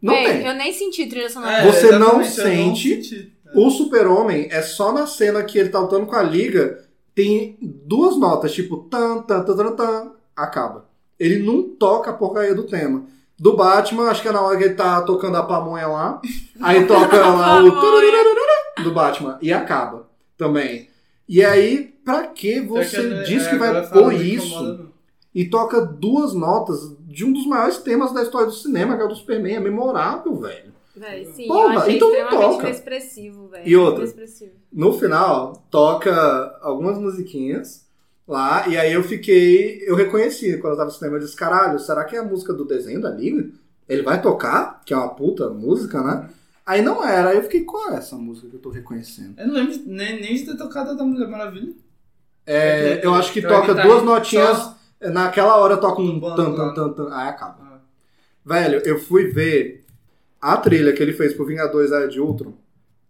Não Bem, tem. eu nem senti trilha sonora. É, Você não sente senti. O Super-Homem é só na cena que ele tá lutando com a Liga, tem duas notas, tipo tan, tan, tan, tan, tan, acaba. Ele não toca a porcaria do tema. Do Batman, acho que é na hora que ele tá tocando a pamonha lá, aí toca lá o do Batman e acaba também. E aí, pra que você É que, diz é, que vai pôr não isso incomoda, não. E toca duas notas de um dos maiores temas da história do cinema, que é o do Superman? É memorável, velho. Véi, sim, Porra, então não extremamente toca. inexpressivo, velho. E outra? No final, toca algumas musiquinhas lá, e aí eu fiquei. Eu reconheci quando eu tava no cinema, eu disse: caralho, será que é a música do desenho da Liga? Ele vai tocar? Que é uma puta música, né? Aí não era, aí eu fiquei: qual é essa música que eu tô reconhecendo? Eu não lembro de- nem, nem de ter tocado a da Mulher Maravilha. É, É, eu acho que toca duas notinhas, só- naquela hora toca um Bom, tan, tan, tan, aí acaba. Ah. Velho, eu fui ver a trilha que ele fez pro Vingadores Era de Ultron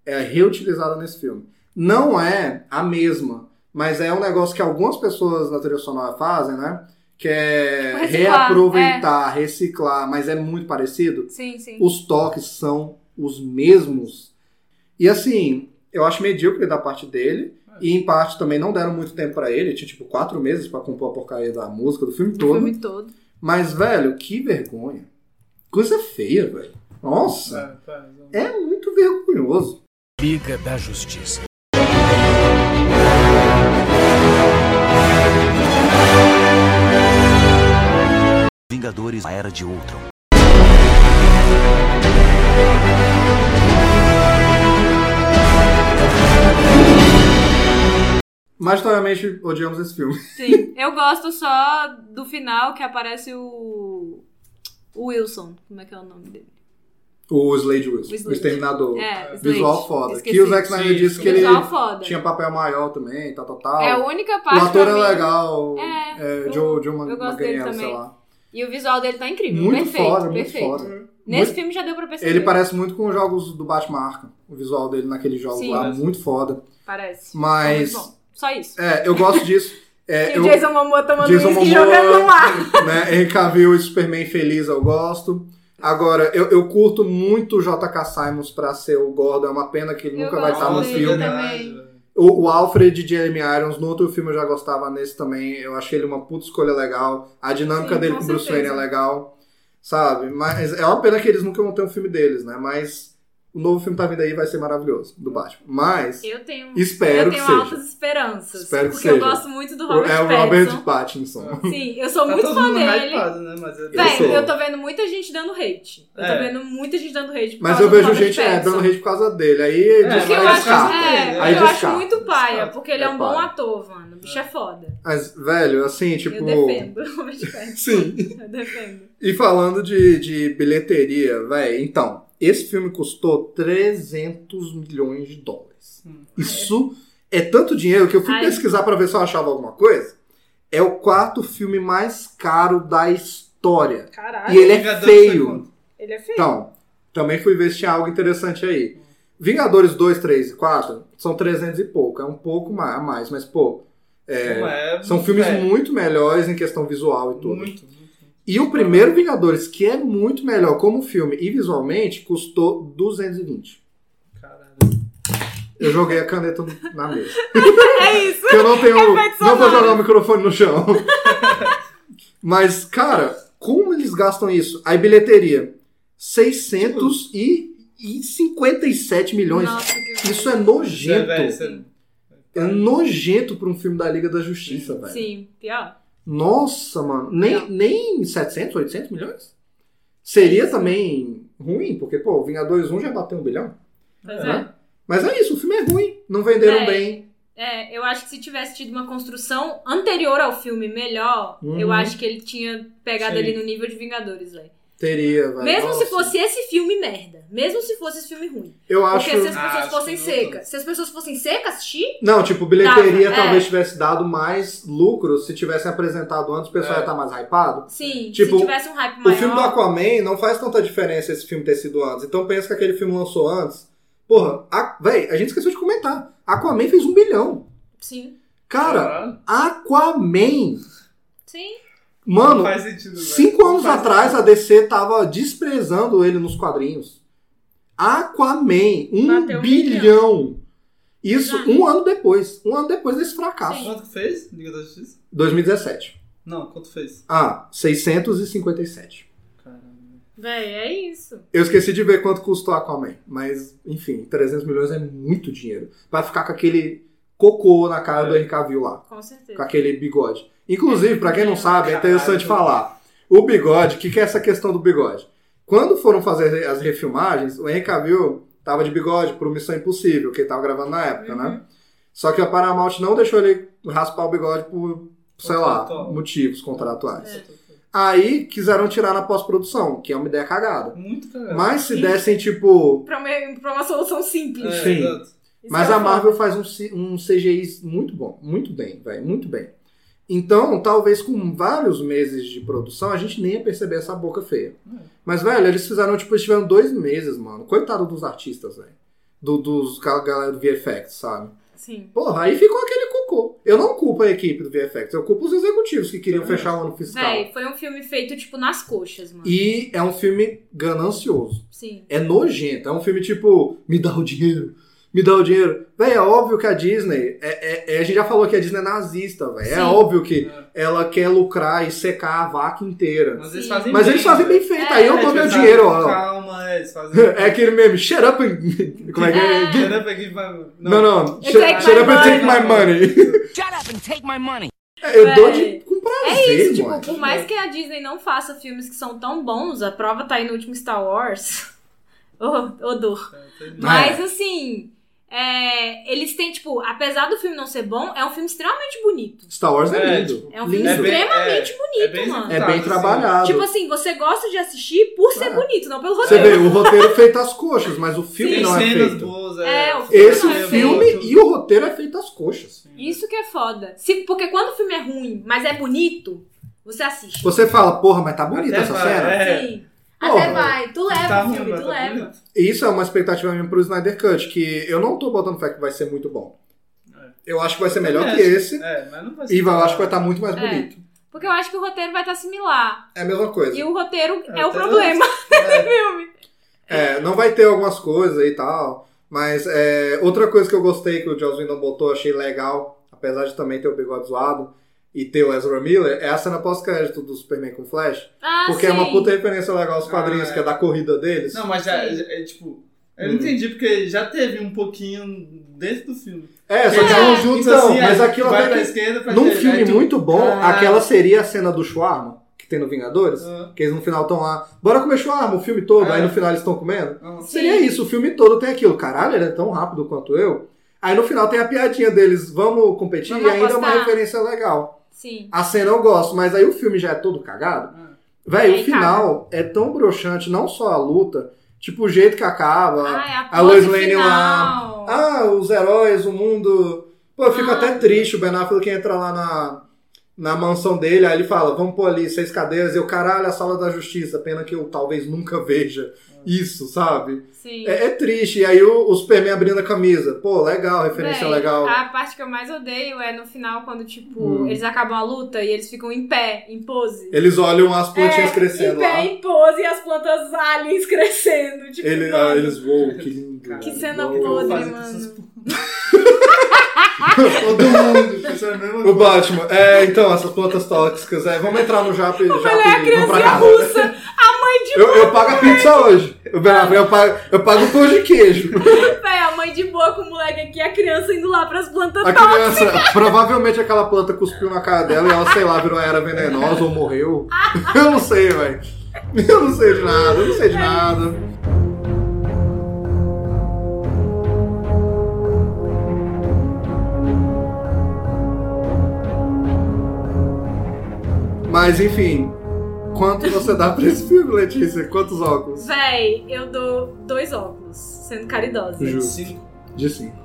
é reutilizada nesse filme. Não é a mesma, mas é um negócio que algumas pessoas na trilha sonora fazem, né? Que é Reciclar, reaproveitar, reciclar, mas é muito parecido. Sim, sim. Os toques são os mesmos. E assim, eu acho medíocre da parte dele. E em parte também não deram muito tempo pra ele. Tinha tipo quatro meses pra compor a porcaria da música do filme todo. filme todo. Mas, velho, que vergonha. Coisa feia, velho. Nossa, Para, para, não. é muito vergonhoso. Liga da Justiça. Vingadores A Era de Ultron. Majoritariamente odiamos esse filme. Sim. Eu gosto só do final que aparece o. O Wilson. Como é que é o nome dele? O Slade Wilson, O o, Slade. Exterminador. É, Slade. Visual foda. Esqueci. Que o Zack Snyder disse que ele foda. tinha papel maior também, tal, tal, tal. É a única o parte ator pra é legal. É, É, eu- Joe, Joe eu gosto dele Manganiello, sei também. lá. E o visual dele tá incrível. Muito perfeito, foda, muito perfeito. foda. Nesse Muito- filme já deu pra perceber. Ele parece muito com os jogos do Batman Arkham. O visual dele naqueles jogos Sim. lá, Parece. muito foda. Parece. Mas- muito bom. Só isso. É, eu gosto disso. É, E eu- o Jason Momoa tomando Jason uísque e Momoa, jogando no mar. né? Henry Cavill e Superman feliz eu gosto. Agora, eu, eu curto muito o J.K. Simons pra ser o Gordon. É uma pena que ele Eu nunca vai estar no filme. também. O, o Alfred de Jeremy Irons, no outro filme eu já gostava nesse também. Eu achei ele uma puta escolha legal. A dinâmica Sim, dele com o Bruce Wayne é legal. Sabe? Mas é uma pena que eles nunca vão ter um filme deles, né? Mas o novo filme tá vindo aí vai ser maravilhoso, do Batman. Mas Eu tenho, Espero eu que tenho seja. altas esperanças. Espero que porque eu seja. gosto muito do é Robert o Robert Pattinson. Pattinson. Sim, eu sou Tá muito todo fã mundo dele. hypado, né? Mas é- Eu Véi, sou. eu tô vendo muita gente dando hate. Eu tô É. vendo muita gente dando hate por Mas causa eu vejo gente é, dando hate por causa dele. Aí É, diz- Porque eu aí acho, é, Aí eu acho muito paia, porque ele é, É um bom paia. ator, mano. O bicho é foda. Mas, velho, assim, tipo. Eu defendo o Robert Pattinson. Sim. Eu defendo. E falando de, de bilheteria, velho, então, esse filme custou 300 milhões de dólares. Hum. Isso é tanto dinheiro que eu fui Ai. pesquisar pra ver se eu achava alguma coisa. É o quarto filme mais caro da história. Caralho. E ele é Vingadores feio. Ele é feio. Então, também fui ver se tinha algo interessante aí. Vingadores 2, 3 e 4 são 300 e pouco. É um pouco mais, mas, pô. é, é são filmes velho. muito melhores em questão visual e tudo. Muito, muito. E o primeiro Vingadores, que é muito melhor como filme e visualmente, custou 220. Caralho. Eu joguei a caneta na mesa. É isso. Eu não tenho. Efeitos Não vou jogar o microfone no chão. Mas, cara, como eles gastam isso? Aí, bilheteria: 657 milhões. Nossa, que Isso é Isso é nojento. velho, isso é- É nojento pra um filme da Liga da Justiça, velho. Sim, pior. Nossa, mano. Nem, nem 700, 800 milhões? Seria também ruim, porque, pô, Vingadores 1 já bateu um bilhão. Pois É. é. Mas é isso, o filme é ruim. Não venderam É. bem. É, eu acho que se tivesse tido uma construção anterior ao filme melhor, Uhum. eu acho que ele tinha pegado Sim. ali no nível de Vingadores, velho. Teria, velho. Mesmo se Nossa. fosse esse filme merda. Mesmo se fosse esse filme ruim. Eu acho. Porque se as Ah, pessoas acho fossem secas. Se as pessoas fossem secas, assistir. Não, tipo, bilheteria Dava, é. talvez tivesse dado mais lucro se tivessem apresentado antes, o pessoal É. ia estar mais hypado. Sim, Tipo, se tivesse um hype O maior. filme do Aquaman não faz tanta diferença esse filme ter sido antes. Então pensa que aquele filme lançou antes. Porra, a, véi, a gente esqueceu de comentar. Aquaman fez um bilhão. Sim. Cara, Aquaman. Sim. Mano, sentido, cinco anos faz atrás a sentido. DC tava desprezando ele nos quadrinhos. Aquaman, um Bateu um bilhão. Isso Ah. um ano depois. Um ano depois desse fracasso. Quanto que fez? Liga da Justiça? 2017. Não, quanto fez? Ah, 657. Caramba. Véi, é isso. Eu esqueci de ver quanto custou Aquaman. Mas, enfim, 300 milhões é muito dinheiro. Vai ficar com aquele cocô na cara do Henry Cavill lá. Com certeza. com aquele bigode. Inclusive, pra quem não sabe, é interessante falar. O bigode, o que, que é essa questão do bigode? Quando foram fazer as refilmagens, o Henry Cavill tava de bigode por Missão Impossível, que ele tava gravando na época, Uhum. né? Só que a Paramount não deixou ele raspar o bigode por, sei lá, motivos contratuais. É. Aí quiseram tirar na pós-produção, que é uma ideia cagada. Muito cagado. Mas se Sim. dessem, tipo. Pra uma, pra uma solução simples. É, Sim. Mas é a. Marvel faz um, um CGI muito bom, muito bem, velho, muito bem. Então, talvez com vários meses de produção, a gente nem ia perceber essa boca feia. Mas, velho, eles fizeram, tipo, eles tiveram dois meses, mano. Coitado dos artistas, velho. Do, dos gal- galera do VFX, sabe? Sim. Porra, aí ficou aquele cocô. Eu não culpo a equipe do VFX, eu culpo os executivos que queriam fechar o ano fiscal. Véi, foi um filme feito, tipo, nas coxas, mano. E é um filme ganancioso. Sim. É nojento. É um filme tipo, me dá o dinheiro, me dá o dinheiro. Véi, é óbvio que a Disney. É, é- é- a gente já falou que a Disney é nazista, velho. É óbvio que É. ela quer lucrar e secar a vaca inteira. Mas eles fazem Mas bem, eles fazem bem feito. É, Aí eu dou meu dinheiro, ó. Calma, é, eles fazem. É aquele meme, shut up and... Como é que é? Shut up and give my- Não, não. Eu Shut, take shut my up and take money. my money. Shut up and take my money. É, eu dou de, com prazer, É isso, tipo, mano. por mais que a Disney não faça filmes que são tão bons, a prova tá aí no último Star Wars. Ô, ô, dor. Mas assim, é, eles têm, tipo, apesar do filme não ser bom, é um filme extremamente bonito. Star Wars é É, lindo. tipo, É um filme lindo. bem- extremamente é bonito, bem mano. É bem assim, trabalhado. Tipo assim, você gosta de assistir por ser É. bonito, não pelo Você roteiro. vê, o roteiro é feito às coxas, mas o filme Tem não é cenas feito. boas, É, é. o filme Esse não é filme feito. e o roteiro é feito às coxas. Isso que é foda. Se, porque quando o filme é ruim, mas é bonito, você assiste. Você fala, porra, mas tá bonita essa cena. é. Sim. Porra. Até vai. Tu leva Tá o filme, tu tá leva. E Isso é uma expectativa minha pro Snyder Cut, que eu não tô botando fé que vai ser muito bom. Eu acho que vai ser melhor É, que esse. É, mas não vai E eu acho que vai estar muito mais É. bonito. Porque eu acho que o roteiro vai estar similar. É a mesma coisa. E o roteiro é, É, o tá- problema É. do filme. É, não vai ter algumas coisas e tal. Mas é, outra coisa que eu gostei que o Joss Whedon botou, achei legal, apesar de também ter o bigode zoado e ter o Ezra Miller, é a cena pós-crédito do Superman com Flash. Ah, Porque sim. é uma puta referência legal aos quadrinhos, Ah, é. que é da corrida deles. Não, mas já, Sim. já- é tipo. Eu não Hum. entendi porque já teve um pouquinho dentro do filme. É, só que Eles é juntos então, assim, mas aí aquilo vai até pra que- esquerda, pra Num direita, filme aí tu- muito bom, Ah. aquela seria a cena do shawarma, que tem no Vingadores, Ah. que eles no final estão lá, bora comer shawarma, o filme todo, Ah. aí no final eles estão comendo. Ah. Seria isso, o filme todo tem aquilo, caralho, ele é tão rápido quanto eu. Aí no final tem a piadinha deles, vamos competir, Vamos e ainda é uma apostar. referência legal. Sim. A cena eu gosto, mas aí o filme já é todo cagado. Ah. Véi, Aí o final é tão broxante, não só a luta, tipo o jeito que acaba, Ai, a, a Lois Lane lá. ah, os heróis, o mundo. Pô, eu fico Ah. até triste o Ben Affleck entra lá na, na mansão dele, aí ele fala, vamos pôr ali seis cadeiras, e eu, caralho, a sala da justiça, pena que eu talvez nunca veja isso, sabe? Sim. É, é triste, e aí o, o Superman abrindo a camisa, pô, legal, referência Véi, legal. A parte que eu mais odeio é no final, quando, tipo, Hum. eles acabam a luta e eles ficam em pé, em pose. Eles olham as plantinhas É, crescendo em pé, lá. em pose e as plantas aliens crescendo. Tipo, Ele, ah, eles voam, que lindo. Que cena podre, mano. Todo mundo pensando a mesma O Batman, é, então, essas plantas tóxicas, é, vamos entrar no Jap, Jap Ela é a casa. russa, a mãe de Eu, eu pago a pizza hoje. O Affleck, eu pago, eu pago o pão de queijo. Véi, a mãe de boa com o moleque aqui, a criança indo lá pras plantas A tóxicas. criança, provavelmente aquela planta cuspiu na cara dela e ela, sei lá, virou era venenosa ou morreu. Eu não sei, velho. Eu não sei de nada, eu não sei de nada. Mas enfim, quanto você dá pra esse filme, Letícia? Quantos óculos? Véi, eu dou dois óculos, sendo caridosa. Justo. Cinco. De cinco.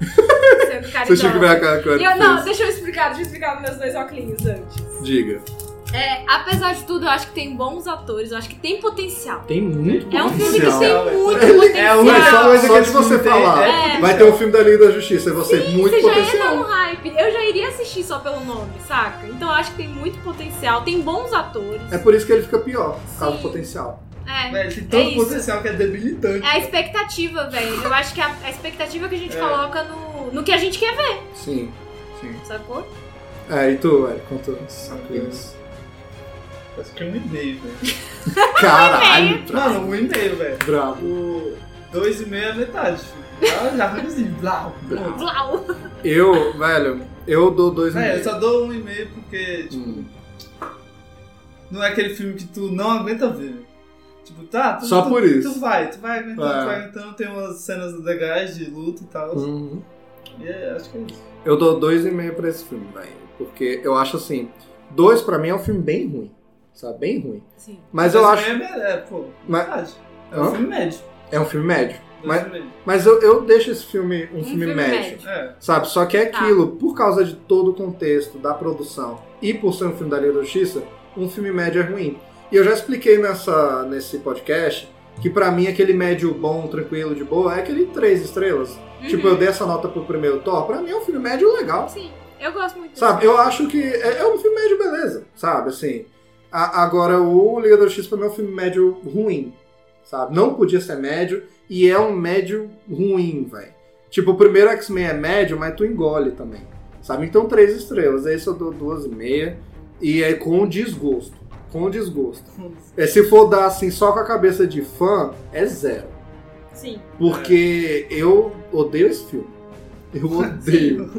Sendo Você caridosa. tinha que ver a cara que eu, não, deixa eu explicar, deixa eu explicar os meus dois óculos antes. Diga. É, apesar de tudo, eu acho que tem bons atores, eu acho que tem potencial. Tem muito É um filme que potencial. tem muito É potencial. É a potencial. única Só, coisa que de esse você falar, é vai ter um filme da Liga da Justiça, e você Sim, muito você já potencial. entra no hype. Eu já iria assistir só pelo nome, saca? Então eu acho que tem muito potencial, tem bons atores. É por isso que ele fica pior, por causa do potencial. É, Velho, tem é tanto isso. potencial que é debilitante. É a expectativa, velho. Eu acho que a, a expectativa que a gente É. coloca no, no que a gente quer ver, Sim, sim. sacou? É, e tu, velho, conta as. Acho que é um e-mail, velho. Caralho, Mano, um e-mail, velho. bravo. O 2,5 é a metade. filho. Já, já reduzi. Blá, blá. Blau. Eu, velho, eu dou dois e É, eu meio. só dou um e-mail porque, tipo, Hum. não é aquele filme que tu não aguenta ver. Tipo, tá, tu, Só tu- por isso. Tu vai, tu vai aguentando, É. tu vai aguentando, tem umas cenas legais de luta e tal. Uhum. E é, acho que é isso. Eu dou dois e meio pra esse filme, velho. Porque eu acho assim, dois pra mim é um filme bem ruim. Sabe? Bem ruim. Sim. Mas eu acho. É, é, pô, Mas- verdade. É um filme médio. É um filme médio. Mas, mas eu, eu deixo esse filme um, Um filme, filme médio. médio. É. Sabe? Só que é Tá. aquilo, por causa de todo o contexto da produção e por ser um filme da Liga da Justiça, um filme médio é ruim. E eu já expliquei nessa, nesse podcast que pra mim aquele médio bom, tranquilo, de boa, é aquele três estrelas. Uhum. Tipo, eu dei essa nota pro primeiro Thor, pra mim é um filme médio legal. Sim, eu gosto muito Sabe? Eu acho que é, é um filme médio, beleza. Sabe? Assim. A- agora, o Liga da Justiça pra mim é um filme médio ruim. Sabe? Não podia ser médio e é um médio ruim, velho. Tipo, o primeiro X-Men é médio, mas tu engole também. Sabe? Então, três estrelas. Esse eu dou duas e meia. E é com desgosto. Com desgosto. É, se for dar assim só com a cabeça de fã, é zero. Sim. Porque eu odeio esse filme. Eu odeio.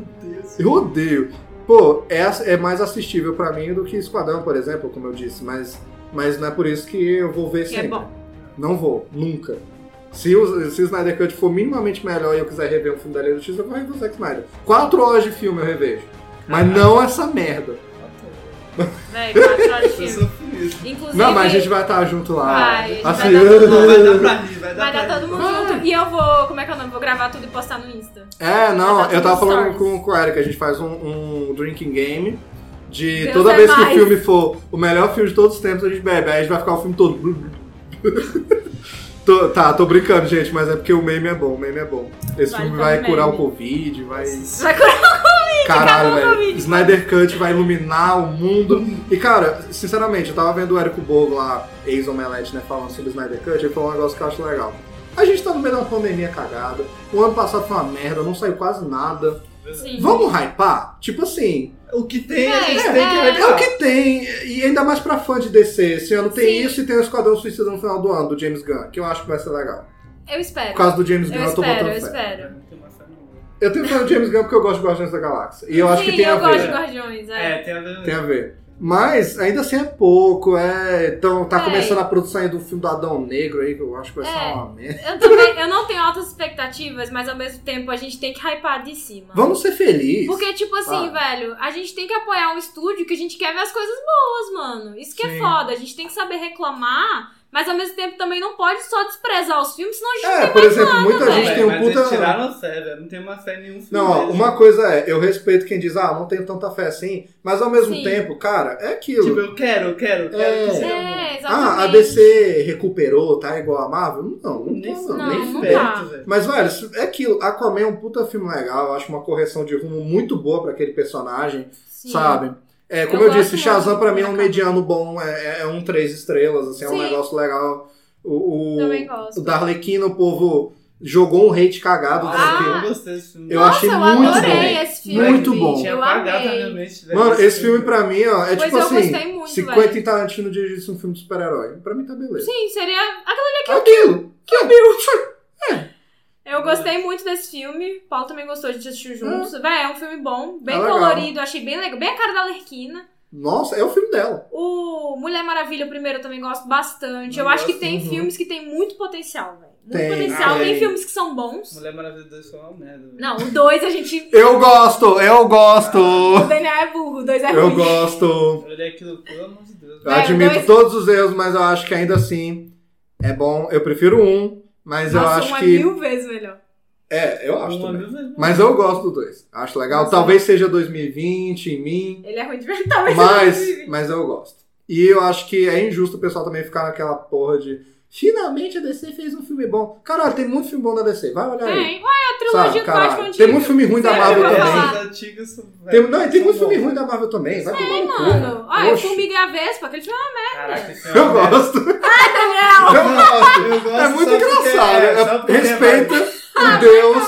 Eu odeio. Pô, é, é mais assistível pra mim do que Esquadrão, por exemplo, como eu disse, mas, mas não é por isso que eu vou ver Que sempre. é bom. Não vou, nunca. Se o, se o Snyder Cut for minimamente melhor e eu quiser rever um filme da Liga da Justiça, eu vou rever o Zack Snyder. Quatro horas de filme eu revejo. Mas não essa merda. Véi, quatro horas de Eu filme. sou feliz. Inclusive, Não, mas a gente vai estar junto lá. Vai, a gente assim, vai dar tudo. Vai dar pra rir, vai dar vai pra dar todo mundo junto. E eu vou, como é que é o nome? Vou gravar tudo e postar no Insta. É, não, dar eu tava tudo falando stories. com, com o Eric, a gente faz um, um drinking game de Deus toda é vez que o mais. filme for o melhor filme de todos os tempos, a gente bebe, aí a gente vai ficar o filme todo. Tô- tá, tô brincando, gente, mas é porque o meme é bom, o meme é bom. Esse Vale filme vai curar meme. o Covid, vai. Vai curar Caralho, acabou o velho. Covid. Snyder Cut vai iluminar o mundo. E, cara, sinceramente, eu tava vendo o Érico Borgo lá, ex-Omelete, né, falando sobre o Snyder Cut, ele falou um negócio que eu acho legal. A gente tá no meio de uma pandemia cagada. O ano passado foi uma merda, não saiu quase nada. Sim. Vamos hypar? Tipo assim, O que tem, a É, gente é, tem que é. é o que tem, e ainda mais pra fã de DC. Esse ano tem Sim. isso e tem o Esquadrão Suicida no final do ano, do James Gunn, que eu acho que vai ser legal. Eu espero. Por causa do James Gunn, eu eu, tô espero, botando eu fé. espero. Eu tenho fã do James Gunn porque eu gosto de Guardiões da Galáxia. E eu acho Sim, que tem eu a gosto ver. de Guardiões, é. É, tem a ver. Tem a ver. Mas ainda assim é pouco, é. Então tá É. começando a produção aí do filme do Adão Negro aí, que eu acho que vai ser É. uma merda. Eu também, eu não tenho altas expectativas, mas ao mesmo tempo a gente tem que hypar de cima. Vamos ser felizes. Porque, tipo assim, Ah. velho, a gente tem que apoiar um estúdio que a gente quer ver as coisas boas, mano. Isso que é Sim. foda. A gente tem que saber reclamar, mas ao mesmo tempo também não pode só desprezar os filmes, senão a gente não É, tem por mais exemplo, nada, muita velho. gente tem um mas eles puta. tiraram a velho. Não tem uma fé em nenhum filme. Não, ó, uma coisa é, eu respeito quem diz, ah, não tenho tanta fé assim, mas ao mesmo Sim. tempo, cara, é aquilo. Tipo, eu quero, eu quero, eu quero É. que seja bom. É, exatamente. ah, a DC recuperou, tá igual a Marvel? Não, não Nem, tá, não, não. Não, nem não perto, tá. velho. Mas, velho, é aquilo. Aquaman é um puta filme legal, eu acho uma correção de rumo muito boa pra aquele personagem. Sim. sabe? É, como Eu eu, disse, Shazam pra mim é um mediano bom, é, é um três estrelas, assim, é um Sim. negócio legal. O, o, Também gosto. o da Arlequina, o povo jogou um hate cagado. Ah, que- desse filme. Eu Nossa, achei eu muito adorei bom. esse filme. Muito bom. Eu amei. velho. Mano, esse filme pra mim, ó, é Pois tipo eu assim, gostei muito, se velho. Quentin Tarantino dirigisse um filme de super-herói, pra mim tá beleza. Sim, seria. Aquilo! Que Eu gostei muito desse filme. O Paulo também gostou, a gente assistiu juntos. Véi, é um filme bom, bem É colorido, achei bem legal. Bem a cara da Lerquina. Nossa, é o filme dela. O Mulher Maravilha, o primeiro, eu também gosto bastante. Eu eu acho que gosto, tem uhum. filmes que tem muito potencial, velho. Muito Tem, potencial. ah, tem tem. filmes que são bons. Mulher Maravilha 2 foi uma merda, velho. Não, o dois a gente. Eu gosto, eu gosto! O Daniel é burro, o dois é Eu ruim. gosto! Eu olhei aquilo, pelo amor de Deus. Eu É, admito dois- todos os erros, mas eu acho que ainda assim é bom. Eu prefiro um, mas eu Nossa, acho um é que. mil vezes melhor. É, eu acho Uma também. mil vezes Mas eu gosto do dois. Acho legal. Nossa, Talvez seja 2020 em mim, Ele é ruim de verdade, mas, mas eu gosto. E eu acho que é injusto o pessoal também ficar naquela porra de Finalmente a DC fez um filme bom. Caralho, tem muito filme bom da DC. Vai olhar aí. Tem. Olha a trilogia Sabe, do. Batman Tem antigo. muito filme ruim da Sério, Marvel eu vou também. falar. Antigas Tem, não, tem são muito filme bons. ruim da Marvel também. Vai tomar Tem, no cu. mano. Olha, Oxi. Formiga e a Vespa, aquele filme é uma merda. Caraca, esse é Eu uma merda. gosto. Ai, Daniel! Eu gosto. Eu gosto É muito só porque- engraçado. é, só É- Respeita Ah, o Deus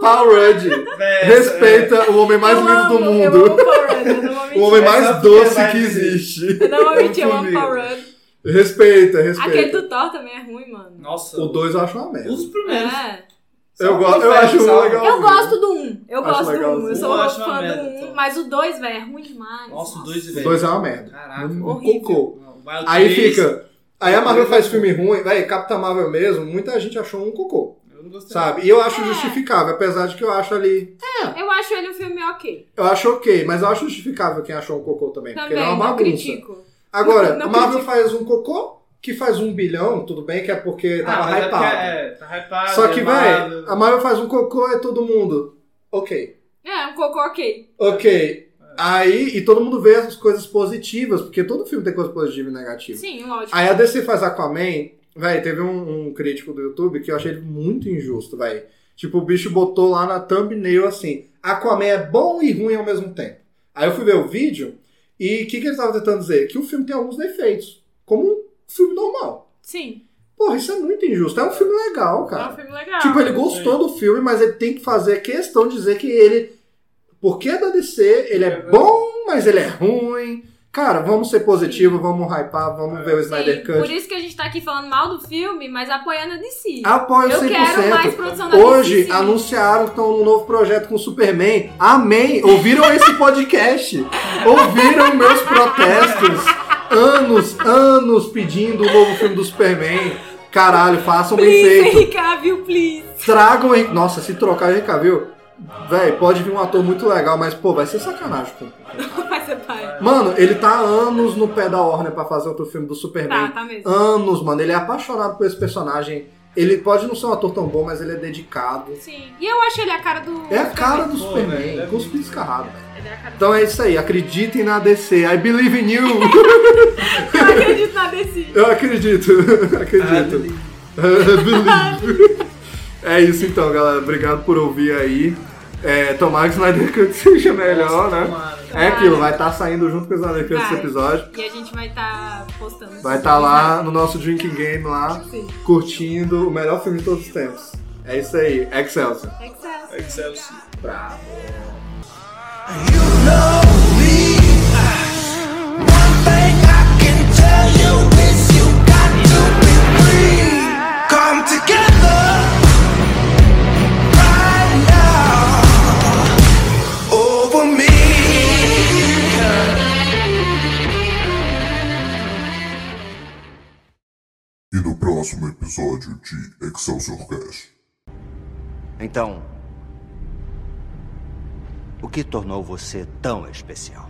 Paul Rudd. É, Respeita o homem mais Eu lindo do amo, Eu mundo. amo Paul Rudd, eu não vou O homem. É mais só porque doce vai que dizer. existe. Eu não vou mentir, eu amo. Paul Rudd. Respeita, Aquele respeita. do Thor também é ruim, mano. Nossa, O 2 eu acho uma merda. os primeiros. É. Eu o gosto- eu acho sabe? legal. Eu gosto do 1. Um. Eu Acho gosto do 1. Um. Eu sou Eu fã merda, do 1. Um, então. mas o 2, velho, é ruim demais. Nossa, o Nossa. 2 O 2 é uma merda. Caraca. Um horrível. cocô. Aí fica. Aí a Marvel faz filme ruim, véi, Capitã Marvel mesmo, muita gente achou um cocô, Eu não gostei. sabe? E eu acho É. justificável, apesar de que eu acho ali. Eu acho ele um filme ok. Eu acho ok, mas eu acho justificável quem achou um cocô também, porque Também, ele é uma não bagunça. critico. Agora, Não a Marvel faz um cocô que faz um bilhão, tudo bem que é porque Ah, tava é hypado. porque É, tá hypado. Só que, é véi, Marvel. a Marvel faz um cocô e todo mundo. Ok. É, um cocô ok. Ok. Aí, e todo mundo vê as coisas positivas, porque todo filme tem coisa positiva e negativa. Sim, lógico. Aí a DC faz Aquaman, véi, teve um, um crítico do YouTube que eu achei ele muito injusto, véi. Tipo, o bicho botou lá na thumbnail assim, Aquaman é bom e ruim ao mesmo tempo. Aí eu fui ver o vídeo e o que, que ele tava tentando dizer? Que o filme tem alguns defeitos, como um filme normal. Sim. Porra, isso é muito injusto. É um filme legal, É um cara. filme legal. Tipo, ele gostou do filme, mas ele tem que fazer questão de dizer que ele. Porque é da DC, ele é bom, mas ele é ruim. Cara, vamos ser positivos, vamos hypar, vamos ver o Snyder Sim, Cut. por isso que a gente tá aqui falando mal do filme, mas apoiando a DC. Apoio Eu 100%. quero mais produção da Hoje DC, anunciaram que estão num novo projeto com o Superman. Amém! Ouviram esse podcast? Ouviram meus protestos? Anos, anos pedindo o novo filme do Superman. Caralho, façam bem Please, feito. Henry Cavill, please. Tragam. Henry- Nossa, se trocar Henry Cavill, véi, pode vir um ator muito legal, mas pô, vai ser sacanagem. com- Vai ser pai. Mano, ele tá há anos no pé da Warner pra fazer outro filme do Superman. Tá, tá mesmo. Anos, mano. Ele é apaixonado por esse personagem. Ele pode não ser um ator tão bom, mas ele é dedicado. Sim. E eu acho ele a cara do. É a cara do Pô, Superman, velho, é cuspe escarrado, velho. Ele é a cara do. Então é isso aí, acreditem na DC. I believe in you. Eu acredito na DC. Eu acredito, acredito. Believe. É isso então, galera. Obrigado por ouvir aí. É, tomara que o Snyder Cut seja melhor, né? Tomara. É aquilo, vai estar saindo junto com o Snyder Cut esse episódio. E a gente vai estar postando. Vai estar lá no nosso drinking game lá, Sim. curtindo o melhor filme de todos os tempos. É isso aí, Excelsior. Excelsior. Excelsior. Bravo. Come próximo episódio de Excelsior Cash. Então, o que tornou você tão especial?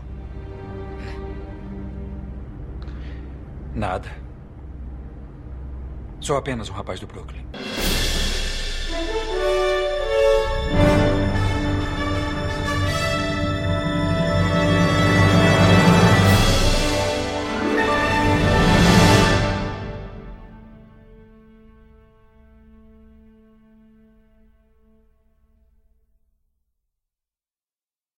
Nada. Sou apenas um rapaz do Brooklyn.